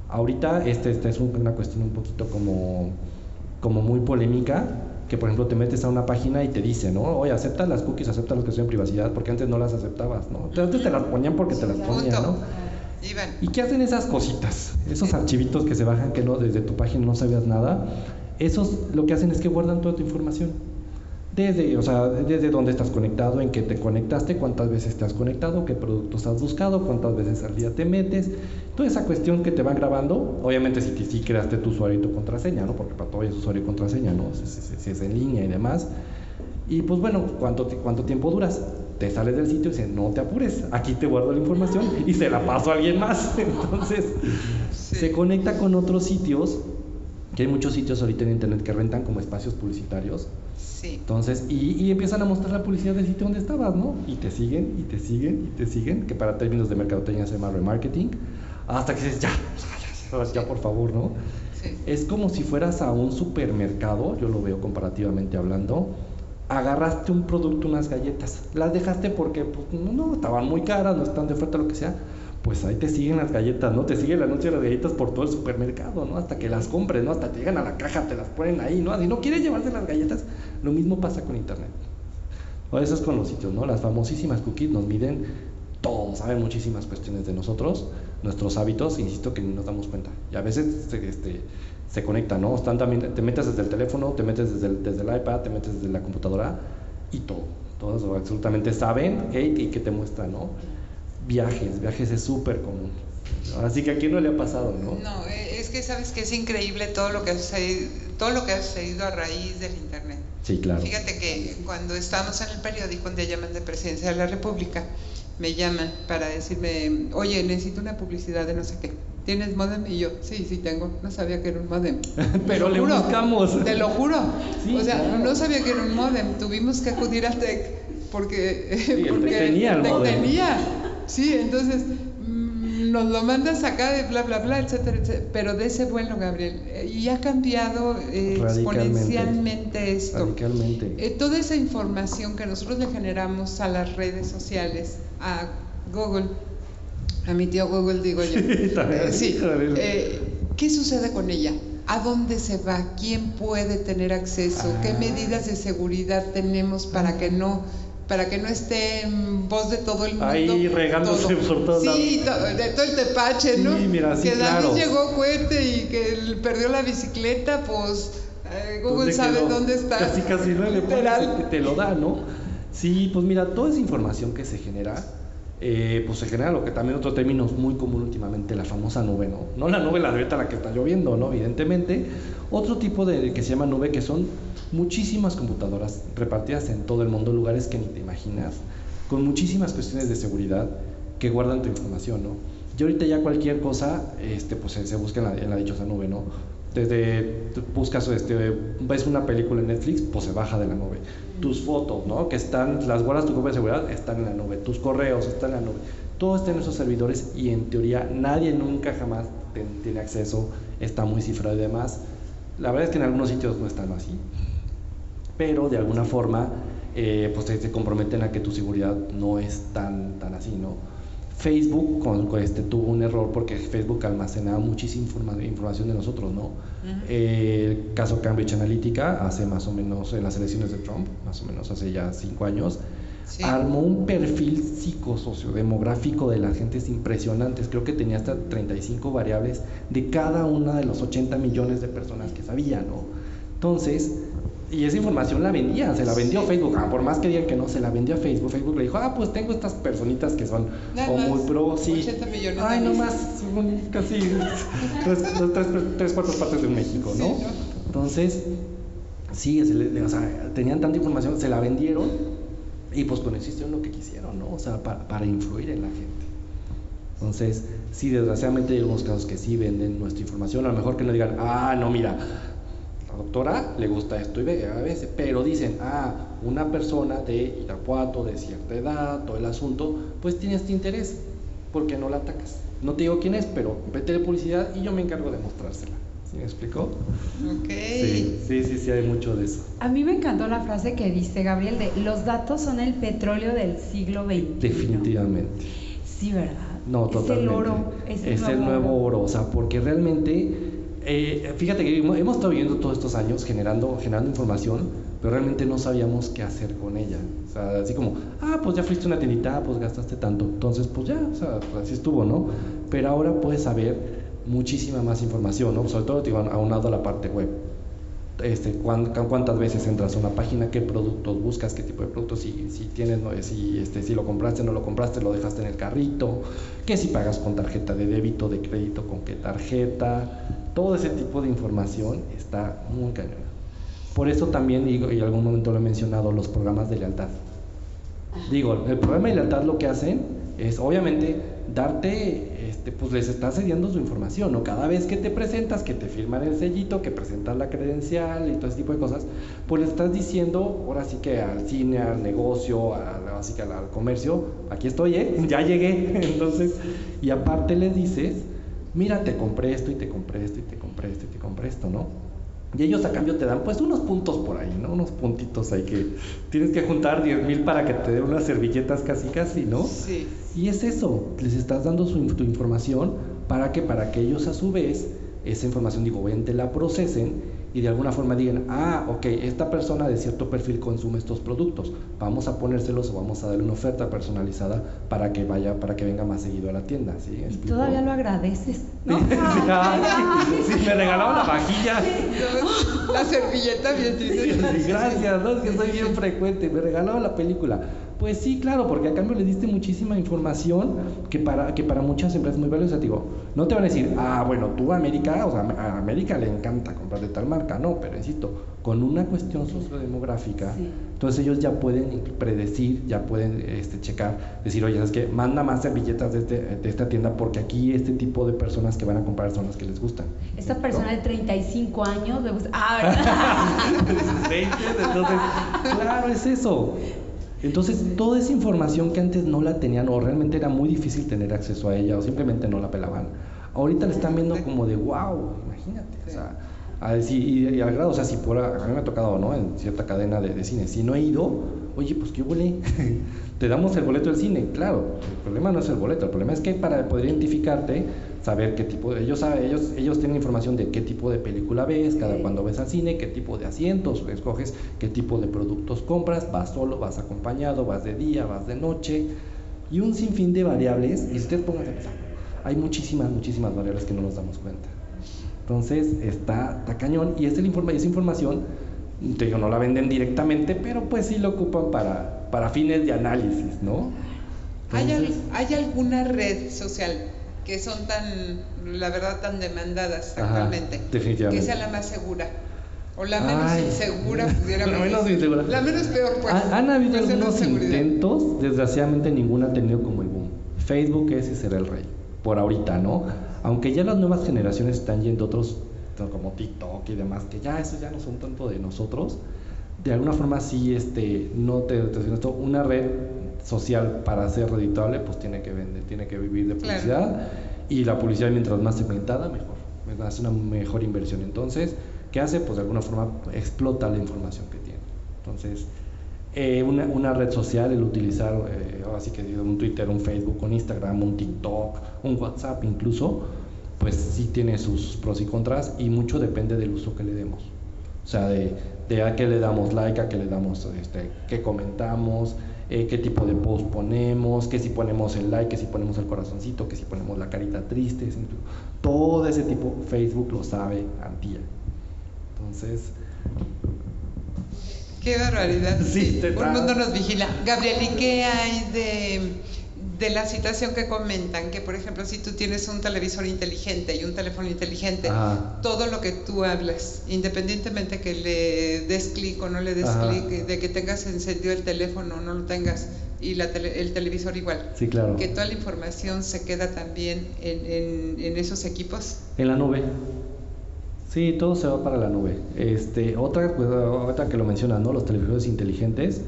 Ahorita este, esta es un- una cuestión un poquito como, como muy polémica, que por ejemplo te metes a una página y te dice, ¿no? Oye, acepta las cookies, acepta las que son en privacidad, porque antes no las aceptabas, ¿no? Antes te las ponían porque te las ponían. ¿no? ¿Y qué hacen esas cositas? Esos archivitos que se bajan que no desde tu página no sabías nada, esos lo que hacen es que guardan toda tu información. Desde, o sea, desde dónde estás conectado, en qué te conectaste, cuántas veces te has conectado, qué productos has buscado, cuántas veces al día te metes, toda esa cuestión que te van grabando, obviamente si, si creaste tu usuario y tu contraseña, ¿no? Porque para todo es usuario y contraseña, ¿no? Si, si- si es en línea y demás. Y pues bueno, ¿cuánto, ¿cuánto tiempo duras? Te sales del sitio y dices, no te apures, aquí te guardo la información y se la paso a alguien más. *laughs* Entonces, Sí. se conecta con otros sitios que hay muchos sitios ahorita en internet que rentan como espacios publicitarios. Sí. Entonces, y, y empiezan a mostrar la publicidad del sitio donde estabas, ¿no? Y te siguen, y te siguen, y te siguen, que para términos de mercadotecnia se llama remarketing, hasta que dices, ya, ya, ya, por favor, ¿no? Sí. Es como si fueras a un supermercado, yo lo veo comparativamente hablando, agarraste un producto, unas galletas, las dejaste porque pues, no, no, estaban muy caras, no están de oferta, lo que sea, pues ahí te siguen las galletas, ¿no? Te sigue el anuncio de las galletas por todo el supermercado, ¿no? Hasta que las compres, ¿no? Hasta te llegan a la caja, te las ponen ahí, ¿no? Si no quieres llevarse las galletas, lo mismo pasa con internet. O eso es con los sitios, ¿no? Las famosísimas cookies nos miden todo, saben muchísimas cuestiones de nosotros, nuestros hábitos, insisto que ni nos damos cuenta. Y a veces este, se conectan, ¿no? Están también, te metes desde el teléfono, te metes desde el, iPad, te metes desde la computadora y todo. Todos absolutamente saben ¿qué? y que te muestran, ¿no? Viajes, viajes es súper común. Así que a quién no le ha pasado, ¿no? No, eh, es que sabes que es increíble todo lo que ha sucedido, todo lo que ha sucedido a raíz del internet. Sí, claro. Fíjate que cuando estábamos en el periódico, un día llaman de Presidencia de la República, me llaman para decirme, oye, necesito una publicidad de no sé qué. ¿Tienes modem? Y yo, sí, sí tengo. No sabía que era un modem. *laughs* Pero Te le juro, buscamos. Te lo juro. Sí, o sea, claro. no sabía que era un modem. Tuvimos que acudir al TEC porque, el porque tenía el TEC módem. tenía. Sí, entonces mm, nos lo mandas acá de bla, bla, bla, etcétera, etcétera. Pero de ese vuelo, Gabriel. eh, Y ha cambiado eh, exponencialmente esto. Radicalmente. Eh, toda esa información que nosotros le generamos a las redes sociales, a Google, a mi tío Google digo yo, *laughs* También, eh, sí, eh, ¿qué sucede con ella? ¿A dónde se va? ¿Quién puede tener acceso? ¿Qué Ah. medidas de seguridad tenemos para que no para que no esté en voz de todo el mundo? Ahí regándose todo. por todos Sí, to- de todo el tepache, ¿no? Sí, mira, sí, que David claro. llegó cohete y que él perdió la bicicleta, pues eh, Google ¿Dónde sabe quedó? dónde está. Casi, casi, ¿no? Le pones te, lo da, ¿no? Sí, pues mira, toda esa información que se genera, eh, pues se genera lo que también otro término es muy común últimamente, la famosa nube, ¿no? No la nube, la de la que está lloviendo, ¿no? Evidentemente. Otro tipo de que se llama nube, que son muchísimas computadoras repartidas en todo el mundo, lugares que ni te imaginas, con muchísimas cuestiones de seguridad que guardan tu información, ¿no? Y ahorita ya cualquier cosa, este, pues se, busca en la, dichosa nube, ¿no? Desde buscas, este, ves una película en Netflix, pues se baja de la nube. Tus fotos, ¿no? Que están, las guardas tu copia de seguridad, están en la nube. Tus correos están en la nube. Todo está en esos servidores y en teoría nadie nunca jamás tiene acceso, está muy cifrado y demás. La verdad es que en algunos sitios no están así, pero de alguna forma eh, pues te, te comprometen a que tu seguridad no es tan, tan así, ¿no? Facebook con, con este, tuvo un error porque Facebook almacenaba muchísima informa- información de nosotros, ¿no? Eh, el caso Cambridge Analytica, hace más o menos en las elecciones de Trump, más o menos hace ya cinco años, Sí. armó un perfil psicosociodemográfico de la gente impresionantes. Creo que tenía hasta 35 variables de cada una de los 80 millones de personas que sabía, ¿no? Entonces, y esa información la vendía, se la vendió Facebook. Ah, por más que digan que no, se la vendió a Facebook. Facebook le dijo, ah, pues tengo estas personitas que son o muy pro, sí. 80 millones Ay, de no vistas. más, son casi *laughs* tres, tres, tres, cuartas partes de México, ¿no? Sí, ¿no? Entonces, sí, se le- o sea, tenían tanta información, se la vendieron y pues con eso hicieron lo que quisieron, ¿no? O sea, pa- para influir en la gente. Entonces, sí, desgraciadamente hay algunos casos que sí venden nuestra información, a lo mejor que no digan, ah, no, mira, doctora le gusta esto y ve a veces, pero dicen, ah, una persona de Irapuato, de cierta edad, todo el asunto, pues tiene este interés, ¿por qué no la atacas? No te digo quién es, pero vete de publicidad y yo me encargo de mostrársela. ¿Sí me explicó? Ok. Sí, sí, sí, sí, hay mucho de eso. A mí me encantó la frase que diste, Gabriel, de los datos son el petróleo del siglo XXI. Definitivamente. Sí, ¿verdad? No, es totalmente. el oro. Es el, Es el nuevo oro, o sea, porque realmente, eh, fíjate que hemos hemos estado viviendo todos estos años generando, generando información, pero realmente no sabíamos qué hacer con ella. O sea, así como, ah, pues ya fuiste una tiendita, pues gastaste tanto, entonces pues ya, o sea, pues así estuvo, ¿no? Pero ahora puedes saber muchísima más información, ¿no? Sobre todo te digo, aunado a la parte web. Este, cuán- cuántas veces entras a una página, qué productos buscas, qué tipo de productos, si, si tienes, no, si, este, si lo compraste, no lo compraste, lo dejaste en el carrito, que si pagas con tarjeta de débito, de crédito, con qué tarjeta, todo ese tipo de información está muy cañón. Por eso también digo, y en algún momento lo he mencionado, los programas de lealtad. Digo, el programa de lealtad lo que hacen es, obviamente, darte, este, pues les estás cediendo su información, ¿no? Cada vez que te presentas, que te firman el sellito, que presentas la credencial y todo ese tipo de cosas, pues le estás diciendo, ahora sí que al cine, al negocio, al, así que al, al comercio, aquí estoy, ¿eh? *laughs* Ya llegué. *laughs* Entonces, y aparte les dices, mira, te compré esto y te compré esto y te compré esto y te compré esto, ¿no? Y ellos a cambio te dan pues unos puntos por ahí, ¿no? Unos puntitos ahí que tienes que juntar 10 mil para que te den unas servilletas casi casi, ¿no? Sí. Y es eso, les estás dando su, tu información para que, para que ellos a su vez, esa información, digo, obviamente la procesen y de alguna forma digan, ah, ok, esta persona de cierto perfil consume estos productos, vamos a ponérselos o vamos a darle una oferta personalizada para que vaya, para que venga más seguido a la tienda, ¿sí? Todavía lo agradeces, ¿no? Sí, me regalaron la vajilla. La servilleta bien triste. Gracias, ¿no? Es que soy bien frecuente. Me regalaron la película. Pues sí, claro, porque a cambio le diste muchísima información que para, que para muchas empresas es muy valiosa. Digo, no te van a decir, ah, bueno, tú a América, o sea, a América le encanta comprar de tal marca. No, pero insisto, con una cuestión sociodemográfica, Sí. entonces ellos ya pueden predecir, ya pueden este, checar, decir, oye, ¿sabes qué? Manda más servilletas de, este- de esta tienda porque aquí este tipo de personas que van a comprar son las que les gustan. Esta persona de 35 años le gusta. *laughs* Ah, *laughs* Entonces, claro, es eso. Entonces, toda esa información que antes no la tenían o realmente era muy difícil tener acceso a ella o simplemente no la pelaban, ahorita la están viendo como de wow, imagínate. O sea, a decir, y, y al grado, o sea, si por a, mí me ha tocado, ¿no? En cierta cadena de, de cine, si no he ido, oye, pues qué huele, te damos el boleto del cine, claro, el problema no es el boleto, el problema es que para poder identificarte, saber qué tipo de, ellos saben, ellos, ellos tienen información de qué tipo de película ves, cada Sí. cuando ves al cine, qué tipo de asientos escoges, qué tipo de productos compras, vas solo, vas acompañado, vas de día, vas de noche, y un sinfín de variables, y ustedes pongan a pensar, hay muchísimas, muchísimas variables que no nos damos cuenta. Entonces está, está cañón y esta informa, esa información, te digo, no la venden directamente, pero pues sí lo ocupan para, para fines de análisis, ¿no? ¿Hay, al- Entonces, hay alguna red social que son tan, la verdad, tan demandadas Ajá, actualmente? definitivamente. Que sea la más segura. O la menos Ay. insegura, pudiéramos *laughs* La menos insegura. La menos peor, pues. han, han habido Pues, algunos intentos, desgraciadamente ninguno ha tenido como el boom. Facebook ese será el rey, por ahorita, ¿no? Aunque ya las nuevas generaciones están yendo otros, como TikTok y demás, que ya eso ya no son tanto de nosotros, de alguna forma sí, este, no te, esto, una red social para ser reditable, pues tiene que vender, tiene que vivir de Claro. publicidad y la publicidad mientras más segmentada, mejor, es una mejor inversión. Entonces, ¿qué hace? Pues de alguna forma explota la información que tiene. Entonces, eh, una, una red social, el utilizar, eh, así que un Twitter, un Facebook, un Instagram, un TikTok, un WhatsApp incluso, pues sí tiene sus pros y contras y mucho depende del uso que le demos. O sea, de, de a qué le damos like, a qué le damos, este, qué comentamos, eh, qué tipo de post ponemos, que si ponemos el like, que si ponemos el corazoncito, que si ponemos la carita triste, todo ese tipo Facebook lo sabe Antía. Entonces, Qué barbaridad. *laughs* Sí, Sí, te el está- mundo nos vigila. Gabriel, ¿y qué hay de, de la situación que comentan? Que, por ejemplo, si tú tienes un televisor inteligente y un teléfono inteligente, Ajá. todo lo que tú hablas, independientemente que le des clic o no le des clic, de que tengas encendido el teléfono o no lo tengas, y la tele- el televisor igual, sí, claro. que toda la información se queda también en, en- en esos equipos. En la nube. Sí, todo se va para la nube. Este, otra, pues, ahorita que lo mencionas, ¿no? Los televisores inteligentes.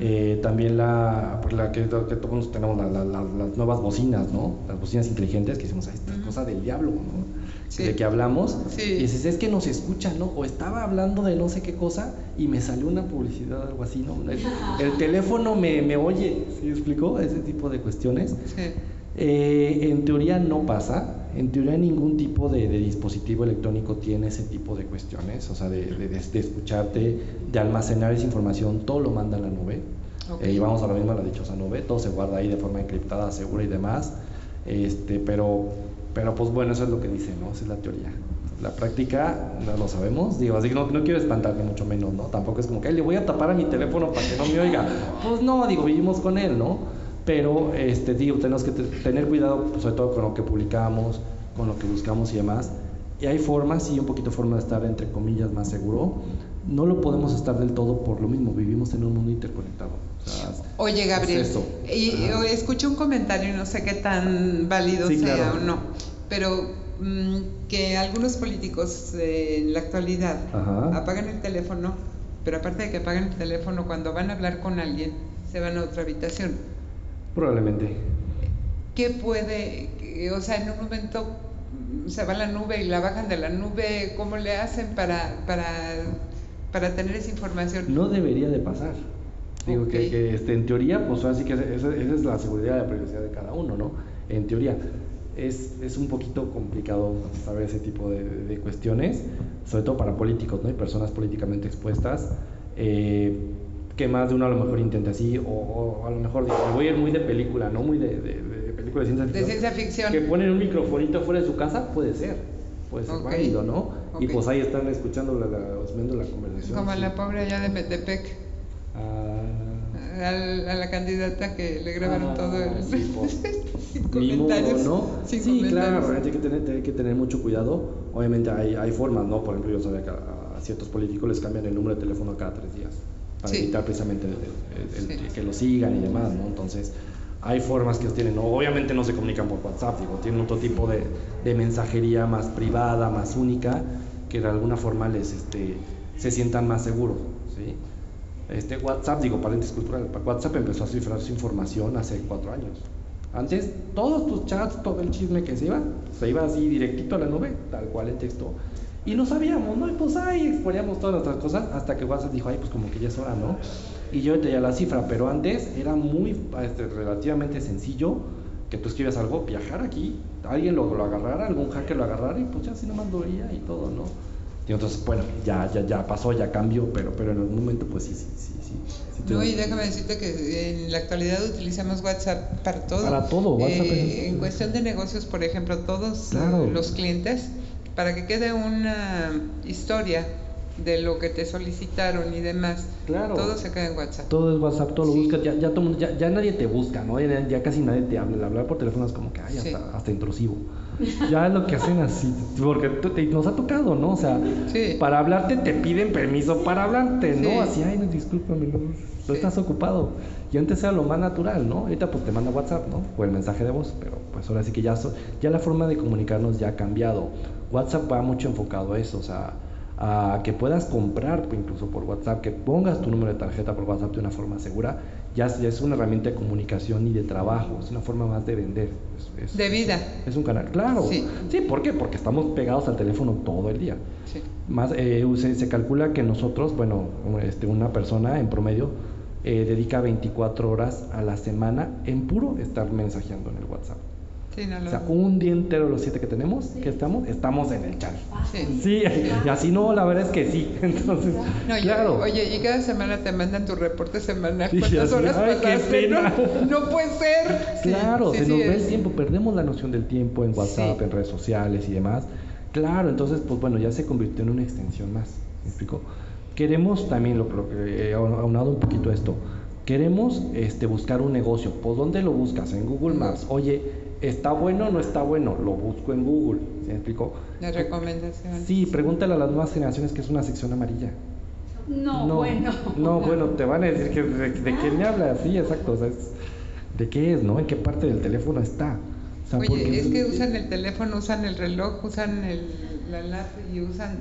Eh, también la, pues, la que, que todos tenemos la- la- la- las nuevas bocinas, ¿no? Las bocinas inteligentes que decimos, "Ay, esta es Ujú. cosa del diablo, ¿no? Sí. De que hablamos. Sí. Y dices, es que nos escucha, ¿no? O estaba hablando de no sé qué cosa y me salió una publicidad o algo así, ¿no? El, *laughs* el teléfono me, me oye, ¿sí explicó? Ese tipo de cuestiones. Sí. Eh, en teoría no pasa, en teoría ningún tipo de, de dispositivo electrónico tiene ese tipo de cuestiones, o sea, de, de- de- escucharte, de almacenar esa información, todo lo manda a la nube. Ok. Eh, y vamos a lo mismo a la dichosa nube, todo se guarda ahí de forma encriptada, segura y demás. Este, pero, pero pues bueno, eso es lo que dice, ¿no? Esa es la teoría. La práctica no lo sabemos, digo, así que no, no quiero espantarme mucho menos, ¿no? Tampoco es como que "Ay, le voy a tapar a mi teléfono para que no me oiga. *laughs* Pues no, digo, vivimos con él, ¿no? Pero, este, digo, tenemos que te- tener cuidado, pues, sobre todo con lo que publicamos, con lo que buscamos y demás. Y hay formas, sí, un poquito forma de estar, entre comillas, más seguro. No lo podemos estar del todo por lo mismo, vivimos en un mundo interconectado. O sea, Oye, Gabriel, eso. y, escuché un comentario, no sé qué tan válido Sí, sea claro. o no, pero mm, que algunos políticos eh, en la actualidad Ajá. apagan el teléfono, pero aparte de que apagan el teléfono, cuando van a hablar con alguien, se van a otra habitación. Probablemente. ¿Qué puede, que- o sea, en un momento mm, se va la nube y la bajan de la nube, ¿cómo le hacen para, para, para tener esa información? No debería de pasar. Digo que, Ok. que, este, en teoría, pues así que esa, esa es la seguridad y la privacidad de cada uno, ¿no? En teoría. Es, es un poquito complicado saber ese tipo de, de cuestiones, sobre todo para políticos, ¿no? Y personas políticamente expuestas, eh, que más de uno a lo mejor intente así, o, o a lo mejor digo, voy a ir muy de película, ¿no? Muy de, de- de película de ciencia De ficción. ciencia ficción. Que ponen un microfonito fuera de su casa, puede ser, puede ser Ok. válido, ¿no? Y pues ahí están escuchando la, la, oyendo la conversación. Como sí. la pobre allá de Metepec. Ah, a la candidata que le grabaron Ah, todo el sí, pues. *laughs* sin Ni modo, comentarios ¿no? sin sí, comentarios. claro, hay que tener, hay que tener mucho cuidado. Obviamente hay, hay formas, ¿no? Por ejemplo, yo sabía que a, a ciertos políticos les cambian el número de teléfono cada tres días para Sí. evitar precisamente el- el- el- Sí. que lo sigan y demás, ¿no? Entonces, hay formas que tienen. Obviamente no se comunican por WhatsApp, digo, tienen otro tipo de, de mensajería más privada, más única, que de alguna forma les, este, se sientan más seguros, ¿sí? Este WhatsApp, digo, paréntesis cultural, WhatsApp empezó a cifrar su información hace cuatro años. Antes, todos tus chats, todo el chisme que se iba, se iba así directito a la nube, tal cual el texto. Y no sabíamos, ¿no? Y pues ahí exponíamos todas nuestras cosas hasta que WhatsApp dijo, ay, pues como que ya es hora, ¿no? Y yo tenía la cifra, pero antes era muy, este, relativamente sencillo que tú escribas algo, viajar aquí, alguien lo, lo agarrara, algún hacker lo agarrara y pues ya así nomás lo y todo, ¿no? Y entonces, bueno, ya, ya, ya pasó, ya cambió, pero, pero en algún momento pues sí, sí, sí, sí. sí No, y déjame decirte que en la actualidad utilizamos WhatsApp para todo. Para todo, WhatsApp Eh, en cuestión de negocios, por ejemplo, todos Claro. los clientes, para que quede una historia de lo que te solicitaron y demás, Claro. todo se queda en WhatsApp. Todo es WhatsApp, todo lo Sí. buscas, ya, ya, todo ya, ya nadie te busca, ¿no? Ya, ya casi nadie te habla. El hablar por teléfono es como que, ay, Sí. hasta, hasta intrusivo. Ya es lo que hacen así, porque te- nos ha tocado, ¿no? O sea, Sí. para hablarte te piden permiso para hablarte, ¿no? Sí. Así, ay, no, discúlpame, no, no estás ocupado. Y antes era lo más natural, ¿no? Ahorita pues te manda WhatsApp, ¿no? O el mensaje de voz, pero pues ahora sí que ya, so- ya la forma de comunicarnos ya ha cambiado. WhatsApp va mucho enfocado a eso, o sea, a que puedas comprar incluso por WhatsApp, que pongas tu número de tarjeta por WhatsApp de una forma segura, ya, es- ya es una herramienta de comunicación y de trabajo, es una forma más de vender. es- es- De vida. Es un canal, claro. Sí. sí, ¿por qué? Porque estamos pegados al teléfono todo el día. Sí. Más, eh, se, se calcula que nosotros, bueno, este, una persona en promedio eh, dedica 24 horas a la semana en puro estar mensajeando en el WhatsApp. Sí, no O sea, un día entero, los siete que tenemos, que estamos, estamos en el chat. Sí. Sí, y así no, la verdad es que sí. *laughs* Entonces, No, claro. Oye, y cada semana te mandan tu reporte semanal. Y ¿Cuántas horas ay, qué pasaste? pena. No, no puede ser. Sí, Claro, sí, se sí nos ve es. el tiempo, perdemos la noción del tiempo en WhatsApp, Sí. en redes sociales y demás. Claro, entonces, pues bueno, ya se convirtió en una extensión más. ¿Me explico? Queremos también, lo, he aunado un poquito esto, queremos este, buscar un negocio. ¿Por dónde lo buscas? En Google Maps. Oye, ¿está bueno o no está bueno? Lo busco en Google. ¿Sí me explico? La recomendación. Sí, pregúntale a las nuevas generaciones que es una sección amarilla. No, bueno. No, bueno, te van a decir que de, de qué me hablas, sí, exacto. O sea, es- ¿de qué es, no? ¿En qué parte del teléfono está? O sea, porque- Oye, es que usan el teléfono, usan el reloj, usan el, la lap y usan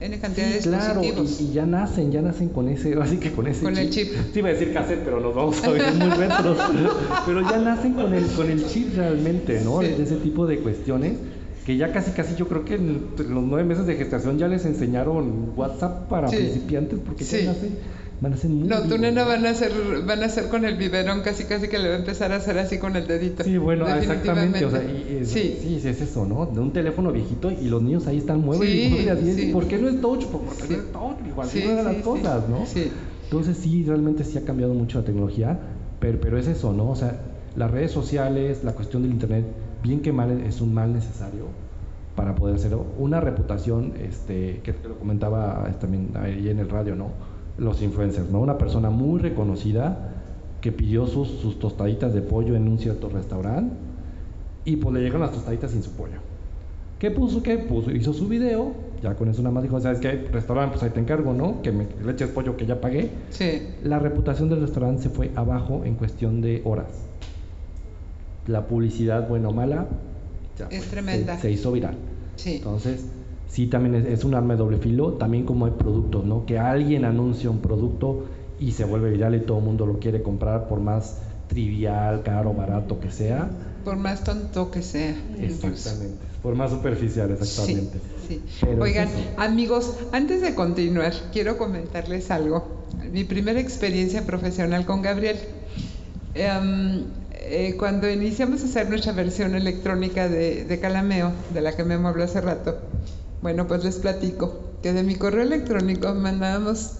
N cantidad Sí, de claro, y, y ya nacen, ya nacen con ese, así que con ese Con el chip. Sí, iba a decir cassette, pero nos vamos a ver muy retros. *laughs* pero ya nacen con el, con el chip realmente, ¿no? Sí. De ese tipo de cuestiones que ya casi, casi yo creo que en los nueve meses de gestación ya les enseñaron WhatsApp para Sí. principiantes porque ya nacen, van a ser muy No, tu nena van a hacer, van a hacer con el biberón casi casi que le va a empezar a hacer así con el dedito. Sí, bueno, exactamente. O sea, Definitivamente. y, y- sí. sí, es eso, ¿no? De un teléfono viejito y los niños ahí están mueve Sí, y mueve así, sí. ¿Por qué no es touch? Pues porque Sí. no es touch, igual Sí, no las cosas, ¿no? Sí. Entonces sí, realmente sí ha cambiado mucho la tecnología, pero, pero es eso, ¿no? O sea, las redes sociales, la cuestión del internet, bien que mal es un mal necesario para poder hacerlo. Una reputación, este, que lo comentaba eh, también ahí en el radio, ¿no? Los influencers, ¿no? Una persona muy reconocida que pidió sus, sus tostaditas de pollo en un cierto restaurante y pues le llegan las tostaditas sin su pollo. ¿Qué puso? ¿Qué puso? Hizo su video, ya con eso nada más dijo, ¿sabes qué? Restaurante, pues ahí te encargo, ¿no? Que me le eches pollo que ya pagué. Sí. La reputación del restaurante se fue abajo en cuestión de horas. La publicidad, buena o mala, ya Es fue, tremenda. Se, se hizo viral. Sí. Entonces, sí, también es, es un arma de doble filo, también como hay productos, ¿no? Que alguien anuncia un producto y se vuelve viral y todo el mundo lo quiere comprar por más trivial, caro, barato que sea. Por más tonto que sea. Exactamente. Por más superficial, exactamente. Sí, sí. Oigan, amigos, antes de continuar, quiero comentarles algo. Mi primera experiencia profesional con Gabriel. Em, eh, cuando iniciamos a hacer nuestra versión electrónica de, de Calameo, de la que Memo habló hace rato, bueno, pues les platico que de mi correo electrónico mandábamos,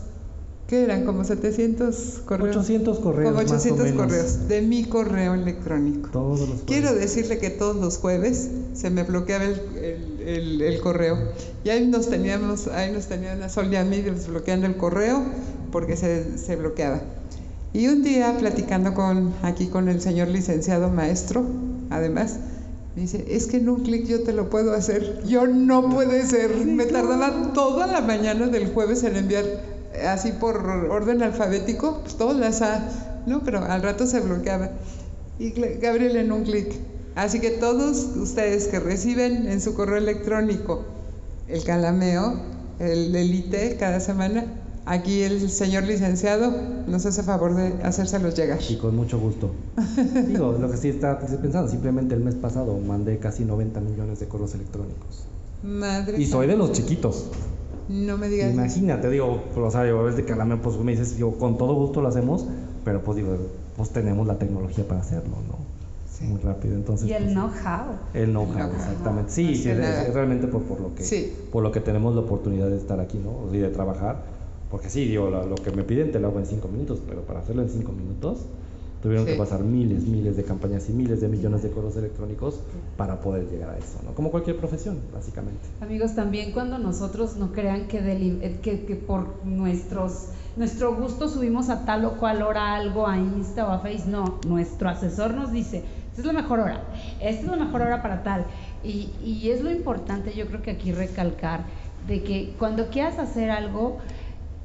¿qué eran? Como 700 correos. 800 correos. Como más o 800 menos. correos de mi correo electrónico. Todos los Quiero decirle que todos los jueves se me bloqueaba el, el- el- el correo. Y ahí nos teníamos, ahí nos tenían a Sol y a mí desbloqueando el correo porque se, se bloqueaba. Y un día platicando con aquí con el señor licenciado maestro, además, me dice, es que en un clic yo te lo puedo hacer. Yo no puede ser. Me tardaba toda la mañana del jueves en enviar eh, así por orden alfabético, pues todas las A, ¿no? Pero al rato se bloqueaba. Y Gabriel en un clic. Así que todos ustedes que reciben en su correo electrónico el calameo, el elite cada semana, aquí el señor licenciado nos hace favor de hacérselos llegar. Y con mucho gusto. *laughs* Digo, lo que sí está pensando, simplemente el mes pasado mandé casi 90 millones de correos electrónicos. Madre Y soy de los chiquitos. No me digas. Imagínate, digo, o sea, yo ves de calameo, pues me dices, yo con todo gusto lo hacemos, pero pues digo, pues tenemos la tecnología para hacerlo, ¿no? Sí. Muy rápido, entonces. Y el pues, know-how. El know-how, Know-how. exactamente. Sí, Más sí, es, es realmente por, por lo que Sí. por lo que tenemos la oportunidad de estar aquí, ¿no? Y de trabajar. Porque sí, digo, lo, lo que me piden te lo hago en cinco minutos, pero para hacerlo en cinco minutos tuvieron Sí. que pasar miles, miles de campañas y miles de millones de correos electrónicos para poder llegar a eso, ¿no? Como cualquier profesión, básicamente. Amigos, también cuando nosotros no crean que, eh, que, que por nuestros nuestro gusto subimos a tal o cual hora algo a Insta o a Face, no, nuestro asesor nos dice, esta es la mejor hora, esta es la mejor hora para tal. Y, y es lo importante, yo creo que aquí recalcar, de que cuando quieras hacer algo,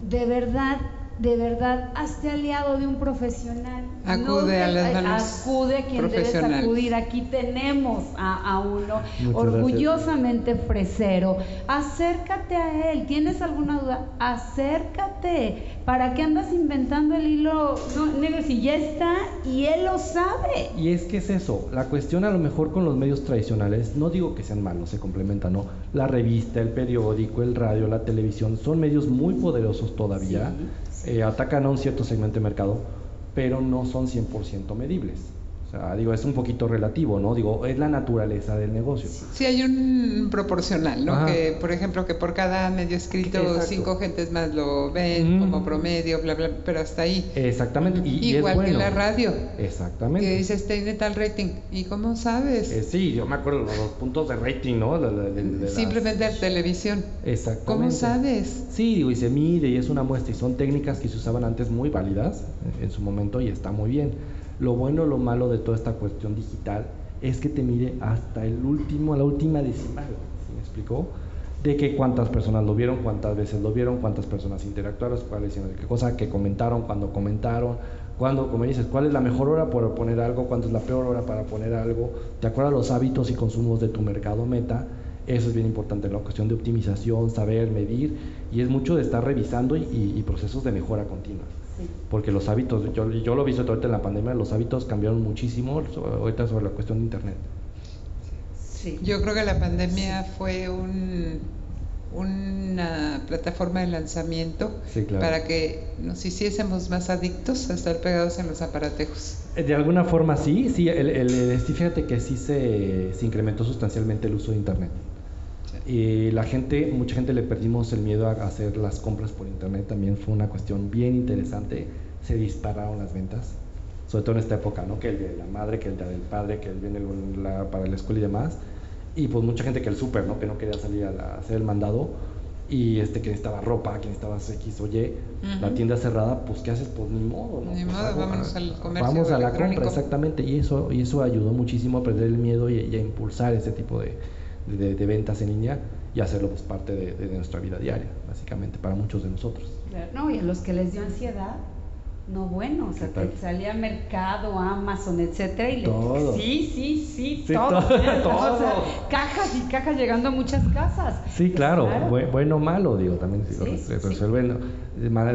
de verdad, de verdad, hazte aliado de un profesional. Acude te- a las manos Acude a quien debes acudir. Aquí tenemos a, a uno Muchas orgullosamente fresero. Acércate a él. ¿Tienes alguna duda? Acércate. ¿Para qué andas inventando el hilo no, negro si ya está y él lo sabe? Y es que es eso, la cuestión a lo mejor con los medios tradicionales, no digo que sean malos, se complementan, ¿no? La revista, el periódico, el radio, la televisión, son medios muy poderosos todavía, eh, atacan a un cierto segmento de mercado, pero no son 100% medibles. O sea, digo, es un poquito relativo, ¿no? Digo, es la naturaleza del negocio. Sí, hay un proporcional, ¿no? Ajá. Que, por ejemplo, que por cada medio escrito, Exacto. cinco gentes más lo ven Mm. como promedio, bla, bla, pero hasta ahí. Exactamente. Y, y es Igual que la radio, Exactamente. que dices, tiene tal rating. ¿Y cómo sabes? Eh, sí, yo me acuerdo los, puntos de rating, ¿no? De- de- de- de las- Simplemente la televisión. Exactamente. ¿Cómo sabes? Sí, digo, y se mide y es una muestra y son técnicas que se usaban antes muy válidas en su momento y está muy bien. Lo bueno o lo malo de toda esta cuestión digital es que te mide hasta el último, la última decimal, ¿sí me explicó? De que cuántas personas lo vieron, cuántas veces lo vieron, cuántas personas interactuaron, cuáles hicieron qué cosa, qué comentaron, cuándo comentaron, cuándo, como dices, cuál es la mejor hora para poner algo, cuándo es la peor hora para poner algo, de acuerdo a los hábitos y consumos de tu mercado meta, eso es bien importante, la cuestión de optimización, saber, medir, y es mucho de estar revisando y procesos de mejora continua. Porque los hábitos, yo, yo lo he visto ahorita en la pandemia, los hábitos cambiaron muchísimo ahorita sobre la cuestión de Internet. Sí. Yo creo que la pandemia fue un, una plataforma de lanzamiento Sí, claro. para que nos hiciésemos más adictos a estar pegados en los aparatejos. Eh, De alguna forma sí, sí, el, el- el- sí, fíjate que sí se, se incrementó sustancialmente el uso de Internet. Y la gente, mucha gente le perdimos el miedo a hacer las compras por internet, también fue una cuestión bien interesante, se dispararon las ventas, sobre todo en esta época, ¿no? Que el día de la madre, que el día del padre, que el viene la- para la escuela y demás, y pues mucha gente que el súper, ¿no? Que no quería salir a, la- a hacer el mandado, y este que necesitaba ropa, que necesitaba X o Y, la Ujú. tienda cerrada, pues ¿qué haces? Pues ni modo, ¿no? Ni Pues, modo, hago- vámonos al comercio Vamos a la compra, exactamente, y eso, y eso ayudó muchísimo a perder el miedo y, y a impulsar ese tipo de, de, de ventas en línea y hacerlo pues parte de, de nuestra vida diaria, básicamente, para muchos de nosotros. Claro, No, y a los que les dio ansiedad, no bueno, o sea, te salía Mercado, Amazon, etcétera, y le sí, sí, sí, Sí, todo, todo, *laughs* o sea, todo. cajas y cajas llegando a muchas casas. Sí, claro, Claro. bu- bueno o malo, digo, también sí, resuelven,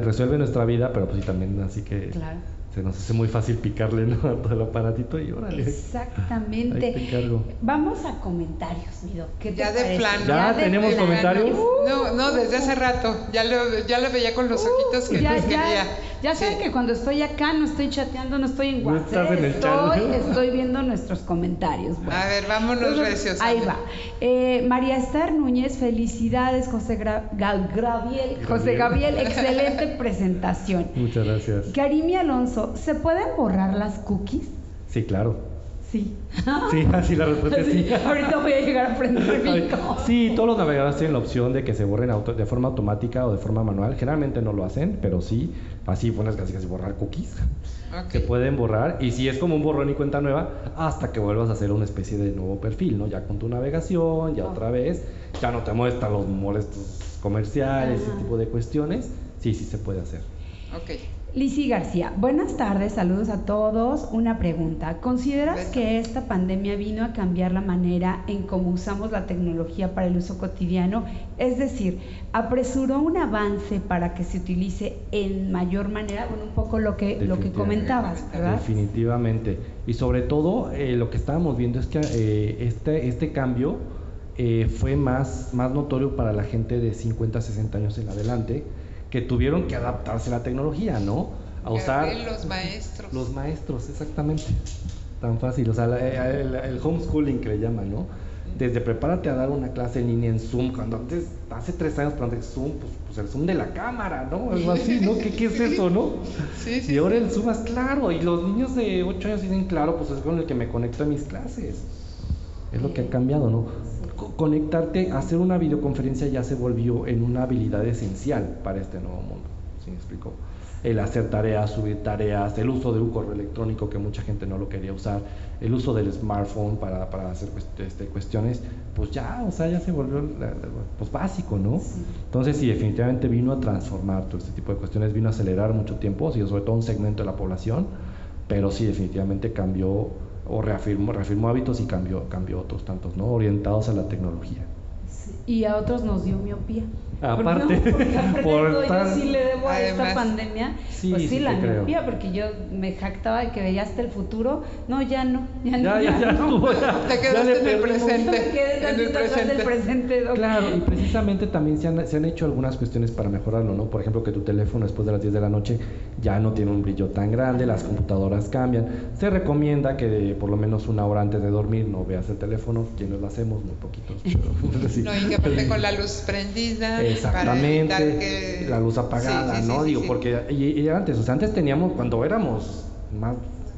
resuelve nuestra vida, pero pues sí también así que Claro. Se nos hace muy fácil picarle ¿no? *laughs* a todo el aparatito y órale. Exactamente. Ahí te encargo. Vamos a comentarios, Mido. ¿Qué te Ya de plano. ¿Ya de tenemos comentarios? No, no, desde hace rato. Ya lo, ya lo veía con los ojitos que Uh, ya, les ya, quería. Ya saben Sí. que cuando estoy acá no estoy chateando, no estoy en No WhatsApp, estás en el estoy, estoy viendo nuestros comentarios. Bueno. A ver, vámonos Entonces, recios. Ahí va. Eh, María Esther Núñez, felicidades, José Gra- Gabriel. José Gabriel. Gabriel, *laughs* excelente presentación. Muchas gracias. Karimi Alonso, ¿se pueden borrar las cookies? Sí, claro. Sí. *laughs* Sí, así la respuesta es sí. Ahorita voy a llegar a prender mi *laughs* Ay, co- Sí, todos los navegadores tienen la opción de que se borren auto- de forma automática o de forma manual. Generalmente no lo hacen, pero sí, así pones casi casi borrar cookies. Ok. Se pueden borrar y si es como un borrón y cuenta nueva hasta que vuelvas a hacer una especie de nuevo perfil, ¿no? Ya con tu navegación, ya otra vez, ya no te muestran los molestos comerciales, Ajá. ese tipo de cuestiones. Sí, sí se puede hacer. Ok. Lisi García, buenas tardes, saludos a todos. Una pregunta, ¿consideras que esta pandemia vino a cambiar la manera en cómo usamos la tecnología para el uso cotidiano? Es decir, ¿apresuró un avance para que se utilice en mayor manera? Bueno, un poco lo que, lo que comentabas, ¿verdad? Definitivamente. Y sobre todo, eh, lo que estábamos viendo es que eh, este, este cambio eh, fue más, más notorio para la gente de 50, 60 años en adelante, que tuvieron que adaptarse a la tecnología, ¿no? A usar los maestros. los maestros, exactamente. Tan fácil, o sea, la- eh, el, el homeschooling que le llaman, ¿no? Desde prepárate a dar una clase en línea en Zoom, cuando antes, hace tres años, cuando antes Zoom, pues, pues el Zoom de la cámara, ¿no? Algo así, ¿no? ¿Qué, qué es eso, no? Sí, sí. Y ahora el Zoom es claro, y los niños de 8 años dicen, claro, pues es con el que me conecto a mis clases. Es lo que ha cambiado, ¿no? Co- Conectarte, hacer una videoconferencia ya se volvió en una habilidad esencial para este nuevo mundo. ¿Sí me explico? El hacer tareas, subir tareas, el uso de un correo electrónico que mucha gente no lo quería usar, el uso del smartphone para, para hacer este, cuestiones, pues ya, o sea, ya se volvió pues básico, ¿no? Entonces sí, definitivamente vino a transformar todo este tipo de cuestiones, vino a acelerar mucho tiempo, sobre todo un segmento de la población, pero sí, definitivamente cambió o reafirmó, hábitos y cambió, cambió otros tantos, ¿no? Orientados a la tecnología. Y a otros nos dio miopía. *laughs* Aparte, ¿Por yo sí le debo a esta pandemia, Sí, pues sí, sí la miopía, porque yo me jactaba de que veía hasta el futuro. No, ya no, ya, no, Ya, ya, ya, no. ya. *laughs* Te quedaste en el presente. En el del presente. Claro, y precisamente también se han, se han hecho algunas cuestiones para mejorarlo, ¿no? Por ejemplo, que tu teléfono después de las 10 de la noche ya no tiene un brillo tan grande, las computadoras cambian. Se recomienda que de- por lo menos una hora antes de dormir no veas el teléfono, quienes lo hacemos, muy poquitos. pero *laughs* sí. No, y que aparte con la luz prendida. Exactamente, que- la luz apagada, Sí, sí, ¿no? sí, Digo, sí. porque y, y antes, o sea, antes teníamos, cuando éramos más,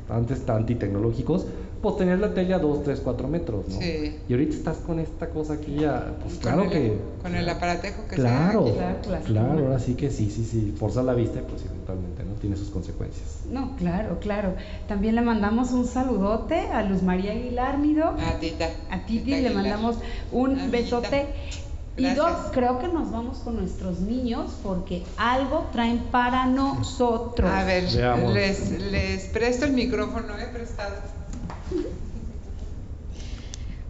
antes antitecnológicos, pues tenías la tele a 2, 3, 4 metros, ¿no? Sí. Y ahorita estás con esta cosa aquí ya, pues claro el- que... Con el aparatejo que Claro, sea. Claro, claro. claro, ahora sí que sí, sí, sí, forza la vista, pues eventualmente, ¿no? Tiene sus consecuencias. No, claro, claro. También le mandamos un saludote a Luz María Aguilar, Mido. A Tita. A Titi Tita le mandamos un Amiguita. Besote. Y Gracias. Doc, creo que nos vamos con nuestros niños porque algo traen para nosotros. A ver, les, les presto el micrófono, he prestado.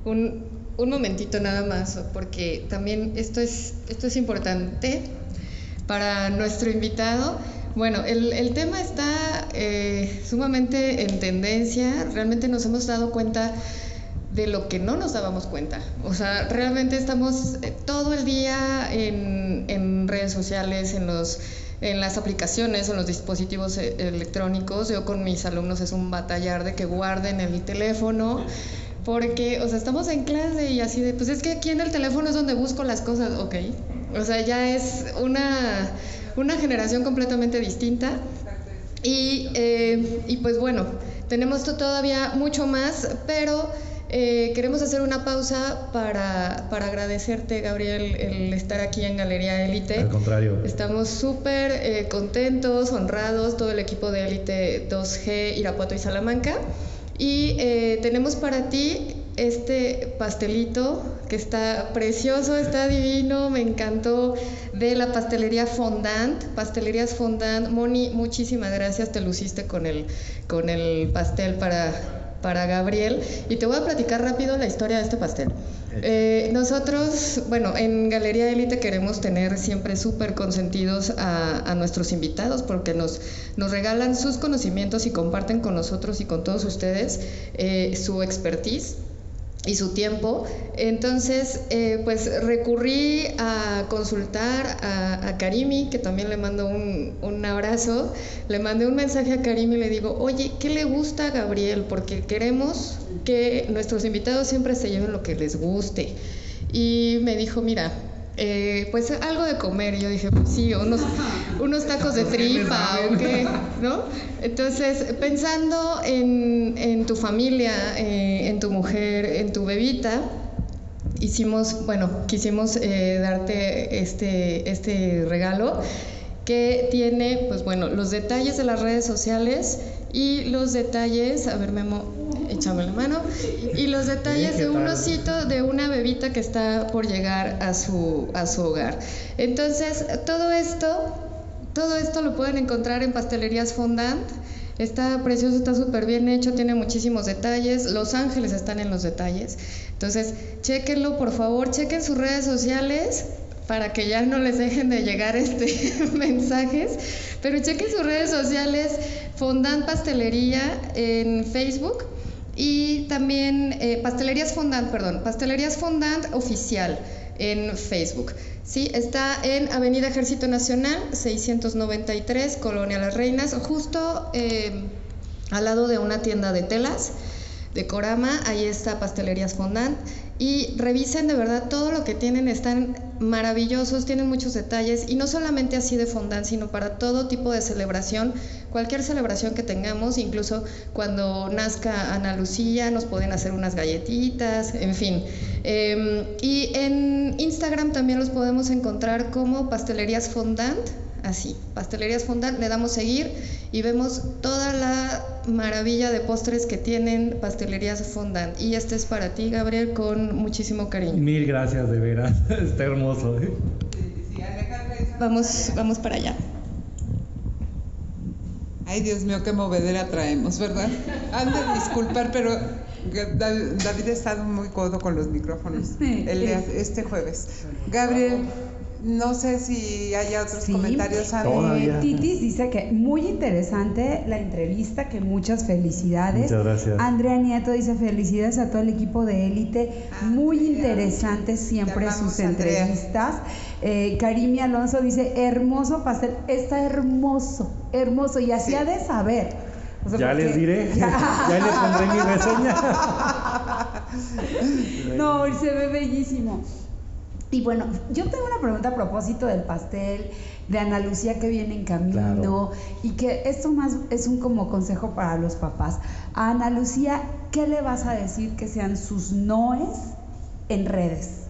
Un, un momentito nada más, porque también esto es, esto es importante para nuestro invitado. Bueno, el, el tema está eh, sumamente en tendencia, realmente nos hemos dado cuenta de lo que no nos dábamos cuenta. O sea, realmente estamos eh, todo el día en, redes sociales, en las aplicaciones, en los dispositivos eh, electrónicos. Yo con mis alumnos es un batallar de que guarden el teléfono, porque, o sea, estamos en clase y así de, pues es que aquí en el teléfono es donde busco las cosas, ok. O sea, ya es una, generación completamente distinta. Y, eh, y pues bueno, tenemos to- todavía mucho más, pero eh, queremos hacer una pausa para, para agradecerte, Gabriel, el estar aquí en Galería Elite. Al contrario. Estamos súper eh, contentos, honrados, todo el equipo de Elite 2G, Irapuato y Salamanca. Y eh, tenemos para ti este pastelito que está precioso, está divino, me encantó, de la pastelería Fondant, Pastelerías Fondant. Moni, muchísimas gracias, te luciste con el, con el pastel para, para Gabriel. Y te voy a platicar rápido la historia de este pastel. Eh, nosotros, bueno, en Galería Élite queremos tener siempre súper consentidos a, a, nuestros invitados porque nos, nos regalan sus conocimientos y comparten con nosotros y con todos ustedes eh, su expertise y su tiempo. Entonces, eh, pues recurrí a consultar a, Karimi, que también le mando un, un, abrazo. Le mandé un mensaje a Karimi y le digo, oye, ¿qué le gusta a Gabriel? Porque queremos que nuestros invitados siempre se lleven lo que les guste. Y me dijo, mira, eh, pues algo de comer. Y yo dije, pues sí, unos, unos tacos de tripa o qué, ¿no? Entonces, pensando en, en tu familia, eh, en tu mujer, en tu bebita, hicimos, bueno, quisimos eh, darte este, este regalo que tiene, pues bueno, los detalles de las redes sociales y los detalles, a ver Memo, échame la mano, y los detalles de un osito de una bebita que está por llegar a su, a su hogar. Entonces, todo esto, todo esto lo pueden encontrar en Pastelerías Fondant. Está precioso, está súper bien hecho, tiene muchísimos detalles. Los ángeles están en los detalles. Entonces, chequenlo, por favor, chequen sus redes sociales para que ya no les dejen de llegar este *laughs* mensajes, pero chequen sus redes sociales, Fondant Pastelería en Facebook y también eh, Pastelerías Fondant, perdón, Pastelerías Fondant Oficial en Facebook. Sí, está en Avenida Ejército Nacional, 693, Colonia Las Reinas, justo eh, al lado de una tienda de telas de Corama, ahí está Pastelerías Fondant. Y revisen de verdad todo lo que tienen, están maravillosos, tienen muchos detalles. Y no solamente así de fondant, sino para todo tipo de celebración, cualquier celebración que tengamos, incluso cuando nazca Ana Lucía nos pueden hacer unas galletitas, en fin. Eh, y en Instagram también los podemos encontrar como pastelerías fondant, así, pastelerías fondant, le damos seguir y vemos toda la maravilla de postres que tienen pastelerías fondant. Y este es para ti, Gabriel, con muchísimo cariño. Mil gracias, de veras, *laughs* está hermoso. ¿eh? Vamos, vamos para allá. Ay, Dios mío, qué movedera traemos, ¿verdad? Han de disculpar, pero David ha estado muy codo con los micrófonos el este jueves. Gabriel, no sé si hay otros Sí. comentarios. Todavía. Titis dice que muy interesante la entrevista, que muchas felicidades. Muchas gracias. Andrea Nieto dice felicidades a todo el equipo de élite, Ah, muy interesantes siempre sus entrevistas. Eh, Karimi Alonso dice hermoso pastel, está hermoso, hermoso y así Sí. ha de saber. O sea, Ya porque- les diré, *laughs* ya *laughs* les pondré mi reseña. *laughs* No, y se ve bellísimo. Y bueno, yo tengo una pregunta a propósito del pastel, de Ana Lucía que viene en camino, Claro. y que esto más es un como consejo para los papás. A Ana Lucía, ¿qué le vas a decir que sean sus noes en redes?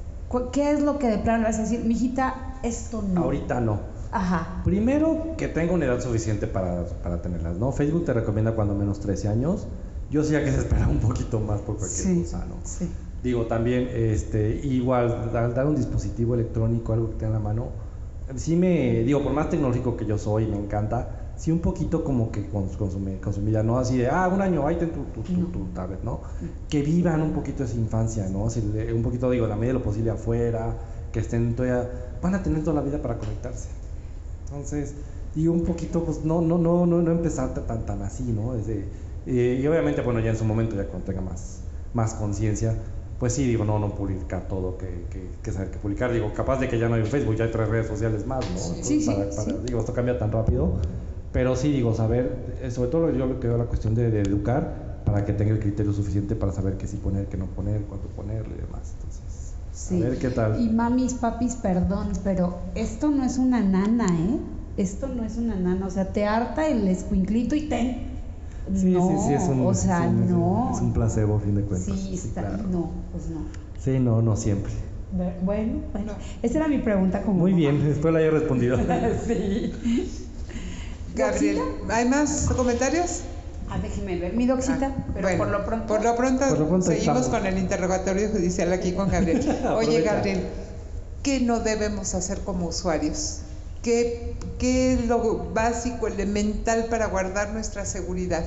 ¿Qué es lo que de plano le vas a decir, mijita, esto no? Ahorita no. Ajá. Primero, que tenga una edad suficiente para, para tenerlas, ¿no? Facebook te recomienda cuando menos 13 años. Yo sí que se espera un poquito más por cualquier Sí, cosa, ¿no? sí. Digo, también, este, igual, dar, dar un dispositivo electrónico, algo que tenga en la mano, sí me, digo, por más tecnológico que yo soy, me encanta, sí un poquito como que cons- consumir, consumir, no así de, ah, un año, ahí ten tu, tu, tu- tu tablet, ¿no? Que vivan un poquito esa infancia, ¿no? Si un poquito, digo, la medida de lo posible afuera, que estén todavía, van a tener toda la vida para conectarse. Entonces, digo, un poquito, pues no, no, no, no, no empezar tan, tan así, ¿no? Desde, eh, y obviamente, bueno, ya en su momento, ya cuando tenga más, más conciencia, pues sí, digo, no, no publicar todo que, que, que saber que publicar. Digo, capaz de que ya no hay Facebook, ya hay tres redes sociales más, ¿no? Entonces, Sí, sí, para- para- sí. Digo, esto cambia tan rápido. Pero sí, digo, saber, eh, sobre todo yo lo que veo la cuestión de, de educar para que tenga el criterio suficiente para saber qué sí poner, qué no poner, cuánto ponerle y demás. Entonces, Sí. a ver qué tal. Y mamis, papis, perdón, pero esto no es una nana, ¿eh? Esto no es una nana, o sea, te harta el escuinclito y ten. Sí, no, sí, sí, es un, o sea, es un- es un- no. es un placebo, a fin de cuentas. Sí, está, claro. no, pues no. Sí, no, no siempre. Bueno, bueno, esa era mi pregunta como Muy mamá. bien, espero la haya respondido. *laughs* sí. Gabriel, ¿hay más comentarios? Ah, déjeme ver mi doxita, Ah, pero bueno, por lo pronto. Por lo pronto, Por lo pronto seguimos estamos. con el interrogatorio judicial aquí con Gabriel. *laughs* Oye. Gabriel, ¿qué no debemos hacer como usuarios? ¿Qué, ¿Qué es lo básico, elemental para guardar nuestra seguridad?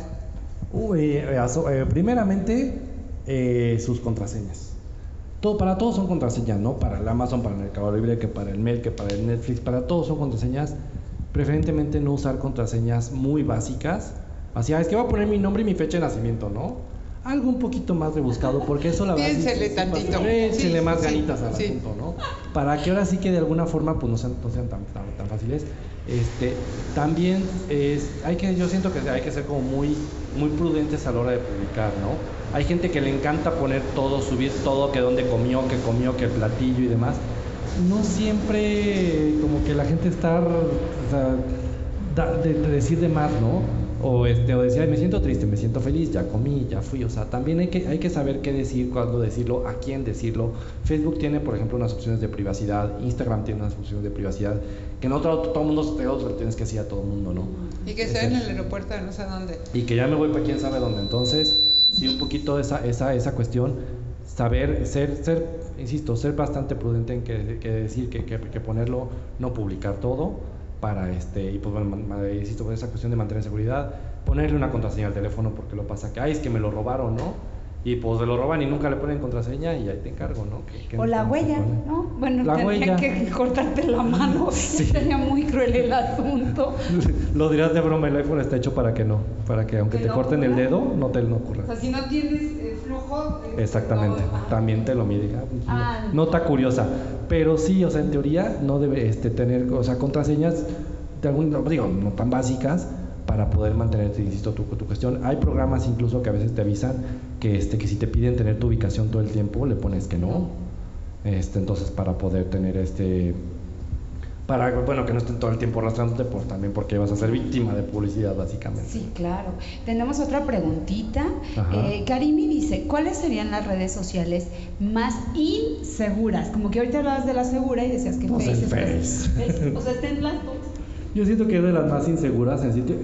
Uy, eh, aso- eh, primeramente, eh, sus contraseñas. Todo, para todos son contraseñas, ¿no? Para el Amazon, para el Mercado Libre, que para el Mail, que para el Netflix, para todos son contraseñas. Preferentemente no usar contraseñas muy básicas. Así, ah, es que voy a poner mi nombre y mi fecha de nacimiento, ¿no? Algo un poquito más rebuscado, porque eso la verdad. Piénsele sí tantito. Échele Sí, más ganitas al asunto, ¿no? Para que ahora sí que de alguna forma pues no sean, no sean tan, tan, tan fáciles. Este, también es, hay que, yo siento que hay que ser como muy, muy prudentes a la hora de publicar, ¿no? Hay gente que le encanta poner todo, subir todo, que dónde comió, que comió, que el platillo y demás. No siempre como que la gente está, o sea, de, de decir de más, ¿no? O, este, o decir, "Ay, me siento triste, me siento feliz, ya comí, ya fui. O sea, también hay que, hay que saber qué decir, cuándo decirlo, a quién decirlo. Facebook tiene, por ejemplo, unas opciones de privacidad, Instagram tiene unas opciones de privacidad, que no todo, todo mundo te lo tienes que decir a todo el mundo, ¿no? Y que estoy en el aeropuerto no sé dónde. y que ya me voy para quién sabe dónde. Entonces, sí, un poquito esa, esa, esa cuestión, saber, ser, ser, insisto, ser bastante prudente en que, que decir, que, que, que ponerlo, no publicar todo, para este, y pues bueno, insisto, con esa cuestión de mantener seguridad, ponerle una contraseña al teléfono, porque lo pasa que, ay, es que me lo robaron, ¿no? Y pues se lo roban y nunca le ponen contraseña y ahí te encargo, ¿no? O la huella. ¿no? Bueno, La tendría huella. que cortarte la mano. *laughs* Sí. Sería muy cruel el asunto. *laughs* Lo dirás de broma, el iPhone está hecho para que no, para que aunque Que te no corten el dedo, no te no ocurra. O sea, si no tienes eh, Exactamente, no- ajá. también te lo mide. ah, pues, Ah. no- Nota curiosa, pero sí, o sea, en teoría no debe este, tener, o sea, contraseñas de algún, digo, no tan básicas para poder mantenerte, insisto, tu, tu cuestión. Hay programas incluso que a veces te avisan que, este, que si te piden tener tu ubicación todo el tiempo, le pones que no. Este, entonces, para poder tener este, para, bueno, que no estén todo el tiempo arrastrándote, pues también porque vas a ser víctima de publicidad, básicamente. Sí, claro. Tenemos otra preguntita. Eh, Karimi dice, ¿cuáles serían las redes sociales más inseguras? Como que ahorita hablabas de la segura y decías que Pues Face es- *laughs* O sea, está en las dos. Yo siento que es de las más inseguras en sitio.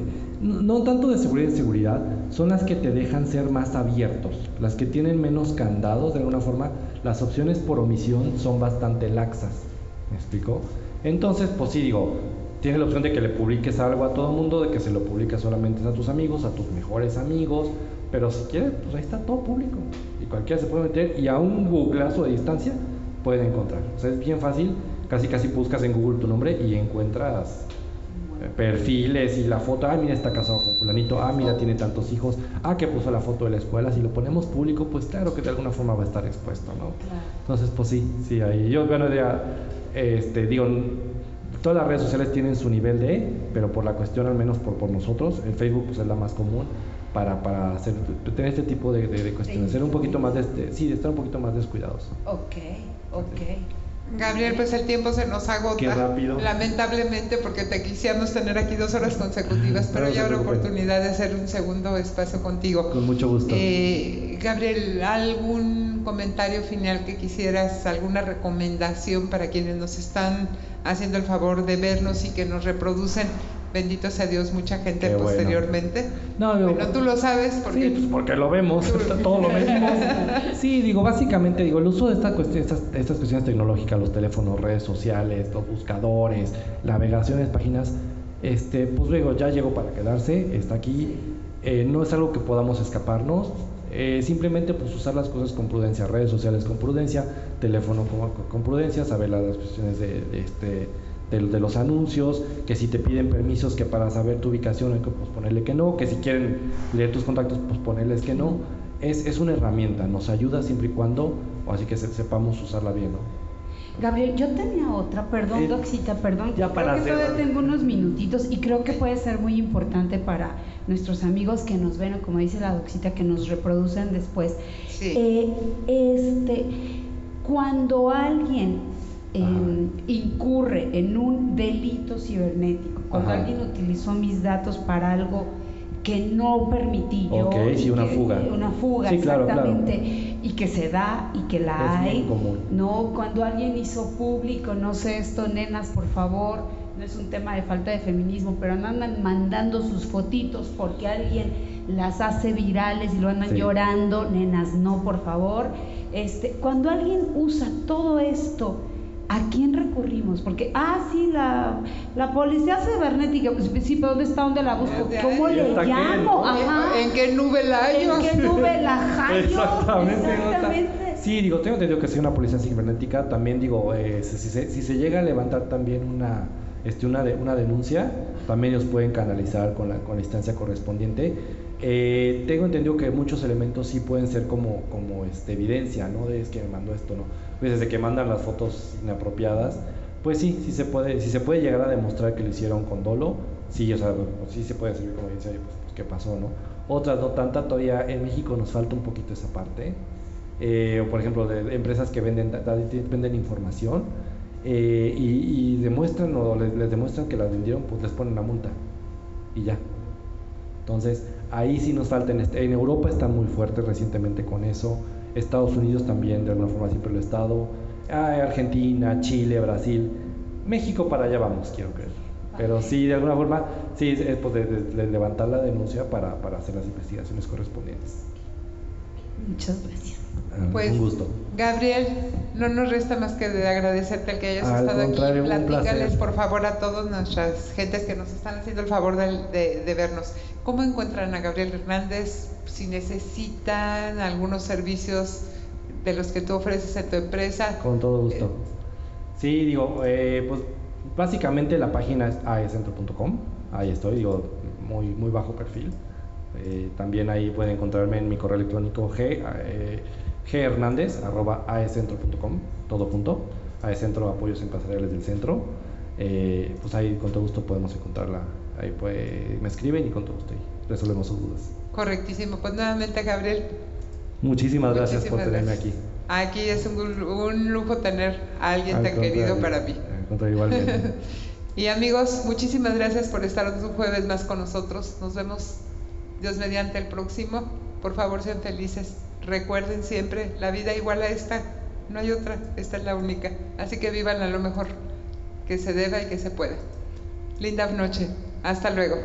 No, no tanto de seguridad y seguridad, son las que te dejan ser más abiertos, las que tienen menos candados, de alguna forma, las opciones por omisión son bastante laxas. ¿Me explico? Entonces, pues sí, digo, tienes la opción de que le publiques algo a todo el mundo, de que se lo publiques solamente a tus amigos, a tus mejores amigos, pero si quieres, pues ahí está todo público. Y cualquiera se puede meter y a un googleazo de distancia puede encontrar. O sea, es bien fácil, casi casi buscas en Google tu nombre y encuentras eh, perfiles y la foto, ah, mira, está casado con fulanito, ah, mira, tiene tantos hijos, ah, que puso la foto de la escuela, si lo ponemos público, pues claro que de alguna forma va a estar expuesto, ¿no? Entonces, pues sí, sí, ahí yo, bueno, ya, este, digo, todas las redes sociales tienen su nivel de, pero por la cuestión, al menos por, por nosotros, el Facebook pues es la más común para, para hacer, tener este tipo de, de- de cuestiones, ser un poquito más, de, este- sí, de estar un poquito más descuidados. Ok, ok. Gabriel, pues el tiempo se nos agota. Qué rápido. Lamentablemente, porque te quisiéramos tener aquí dos horas consecutivas, pero No ya habrá oportunidad de hacer un segundo espacio contigo. Con mucho gusto. Eh, Gabriel, ¿algún comentario final que quisieras, alguna recomendación para quienes nos están haciendo el favor de vernos y que nos reproducen? Bendito sea Dios, mucha gente Qué bueno. posteriormente. No, digo, bueno, tú lo sabes porque Sí, pues porque lo vemos, *laughs* todo lo medimos. *laughs* Sí, digo, básicamente, digo, el uso de esta cuestión, estas, estas cuestiones tecnológicas, los teléfonos, redes sociales, los buscadores, navegaciones, páginas, este, pues digo, ya llegó para quedarse, está aquí, eh, no es algo que podamos escaparnos, eh, simplemente pues usar las cosas con prudencia, redes sociales con prudencia, teléfono con, con prudencia, saber las cuestiones de, de este de, de los anuncios, que si te piden permisos que para saber tu ubicación hay que pues, ponerle que no, que si quieren leer tus contactos pues ponerles que no. Es, es una herramienta, nos ayuda siempre y cuando, o así que se- sepamos usarla bien, ¿no? Gabriel, yo tenía otra, perdón, Eh, Doxita, perdón. ya para creo que todavía tengo unos minutitos y creo que puede ser muy importante para nuestros amigos que nos ven o como dice la Doxita, que nos reproducen después. Sí. Eh, este, cuando alguien eh, incurre en un delito cibernético, cuando Ajá. alguien utilizó mis datos para algo que no permití yo, Ok, sí, una que- fuga. una fuga, Sí, claro, claro. Y que se da y que la Es hay, común. no, cuando alguien hizo público, no sé esto, nenas, por favor, no es un tema de falta de feminismo, pero andan mandando sus fotitos porque alguien las hace virales y lo andan llorando, nenas, no, por favor. Este, cuando alguien usa todo esto, ¿a quién recurrimos? Porque, ah, sí, la, la policía cibernética, pues sí, pero ¿dónde está? ¿Dónde la busco? ¿Cómo le llamo? Ajá. ¿En qué nube la hallo? ¿En qué nube la hallo? Exactamente. Exactamente. Sí, digo, tengo entendido que sea una policía cibernética, también digo, eh, si, se, si, se, llega a levantar también una, este, una, de, una denuncia, también ellos pueden canalizar con la, con la instancia correspondiente. Eh, tengo entendido que muchos elementos sí pueden ser como, como este, evidencia, ¿no? De es que me mandó esto, ¿no? Pues desde que mandan las fotos inapropiadas, pues sí, sí se puede, si se puede llegar a demostrar que lo hicieron con dolo, sí, o sea, sí se puede servir como evidencia, pues, pues, qué pasó, ¿no? Otras no tanta, todavía en México nos falta un poquito esa parte. Eh, o por ejemplo, de, empresas que venden, venden información eh, y, demuestran o les, demuestran que la vendieron, pues les ponen la multa y ya. Entonces, ahí sí nos falta. En, Europa están muy fuertes recientemente con eso. Estados Unidos también, de alguna forma, siempre lo ha estado. Argentina, Chile, Brasil. México para allá vamos, quiero creer. Pero sí, de alguna forma, sí, es pues, de, levantar la denuncia para, para hacer las investigaciones correspondientes. Muchas gracias. Ah, pues, un gusto. Gabriel, no nos resta más que de agradecerte el que hayas estado aquí. Platícales, por favor, a todas nuestras gentes que nos están haciendo el favor de, de, vernos. ¿Cómo encuentran a Gabriel Hernández? Si necesitan algunos servicios de los que tú ofreces en tu empresa. Con todo gusto. Eh, sí, digo, eh, pues básicamente la página es aecentro.com. Ahí estoy, digo, muy, muy bajo perfil. Eh, también ahí pueden encontrarme en mi correo electrónico g, eh, ghernández.aecentro.com, todo junto, aecentro apoyos empresariales del centro. Eh, pues ahí con todo gusto podemos encontrarla. Ahí pues, me escriben y con todo gusto resolvemos sus dudas. Correctísimo. Pues nuevamente, Gabriel. Muchísimas, gracias por tenerme aquí. Aquí es un, lujo tener a alguien tan querido para mí. Igualmente. *laughs* y amigos, muchísimas gracias por estar un jueves más con nosotros. Nos vemos Dios mediante el próximo. Por favor, sean felices. Recuerden siempre, la vida igual a esta, no hay otra, esta es la única. Así que vivan a lo mejor que se deba y que se pueda. Linda noche. Hasta luego.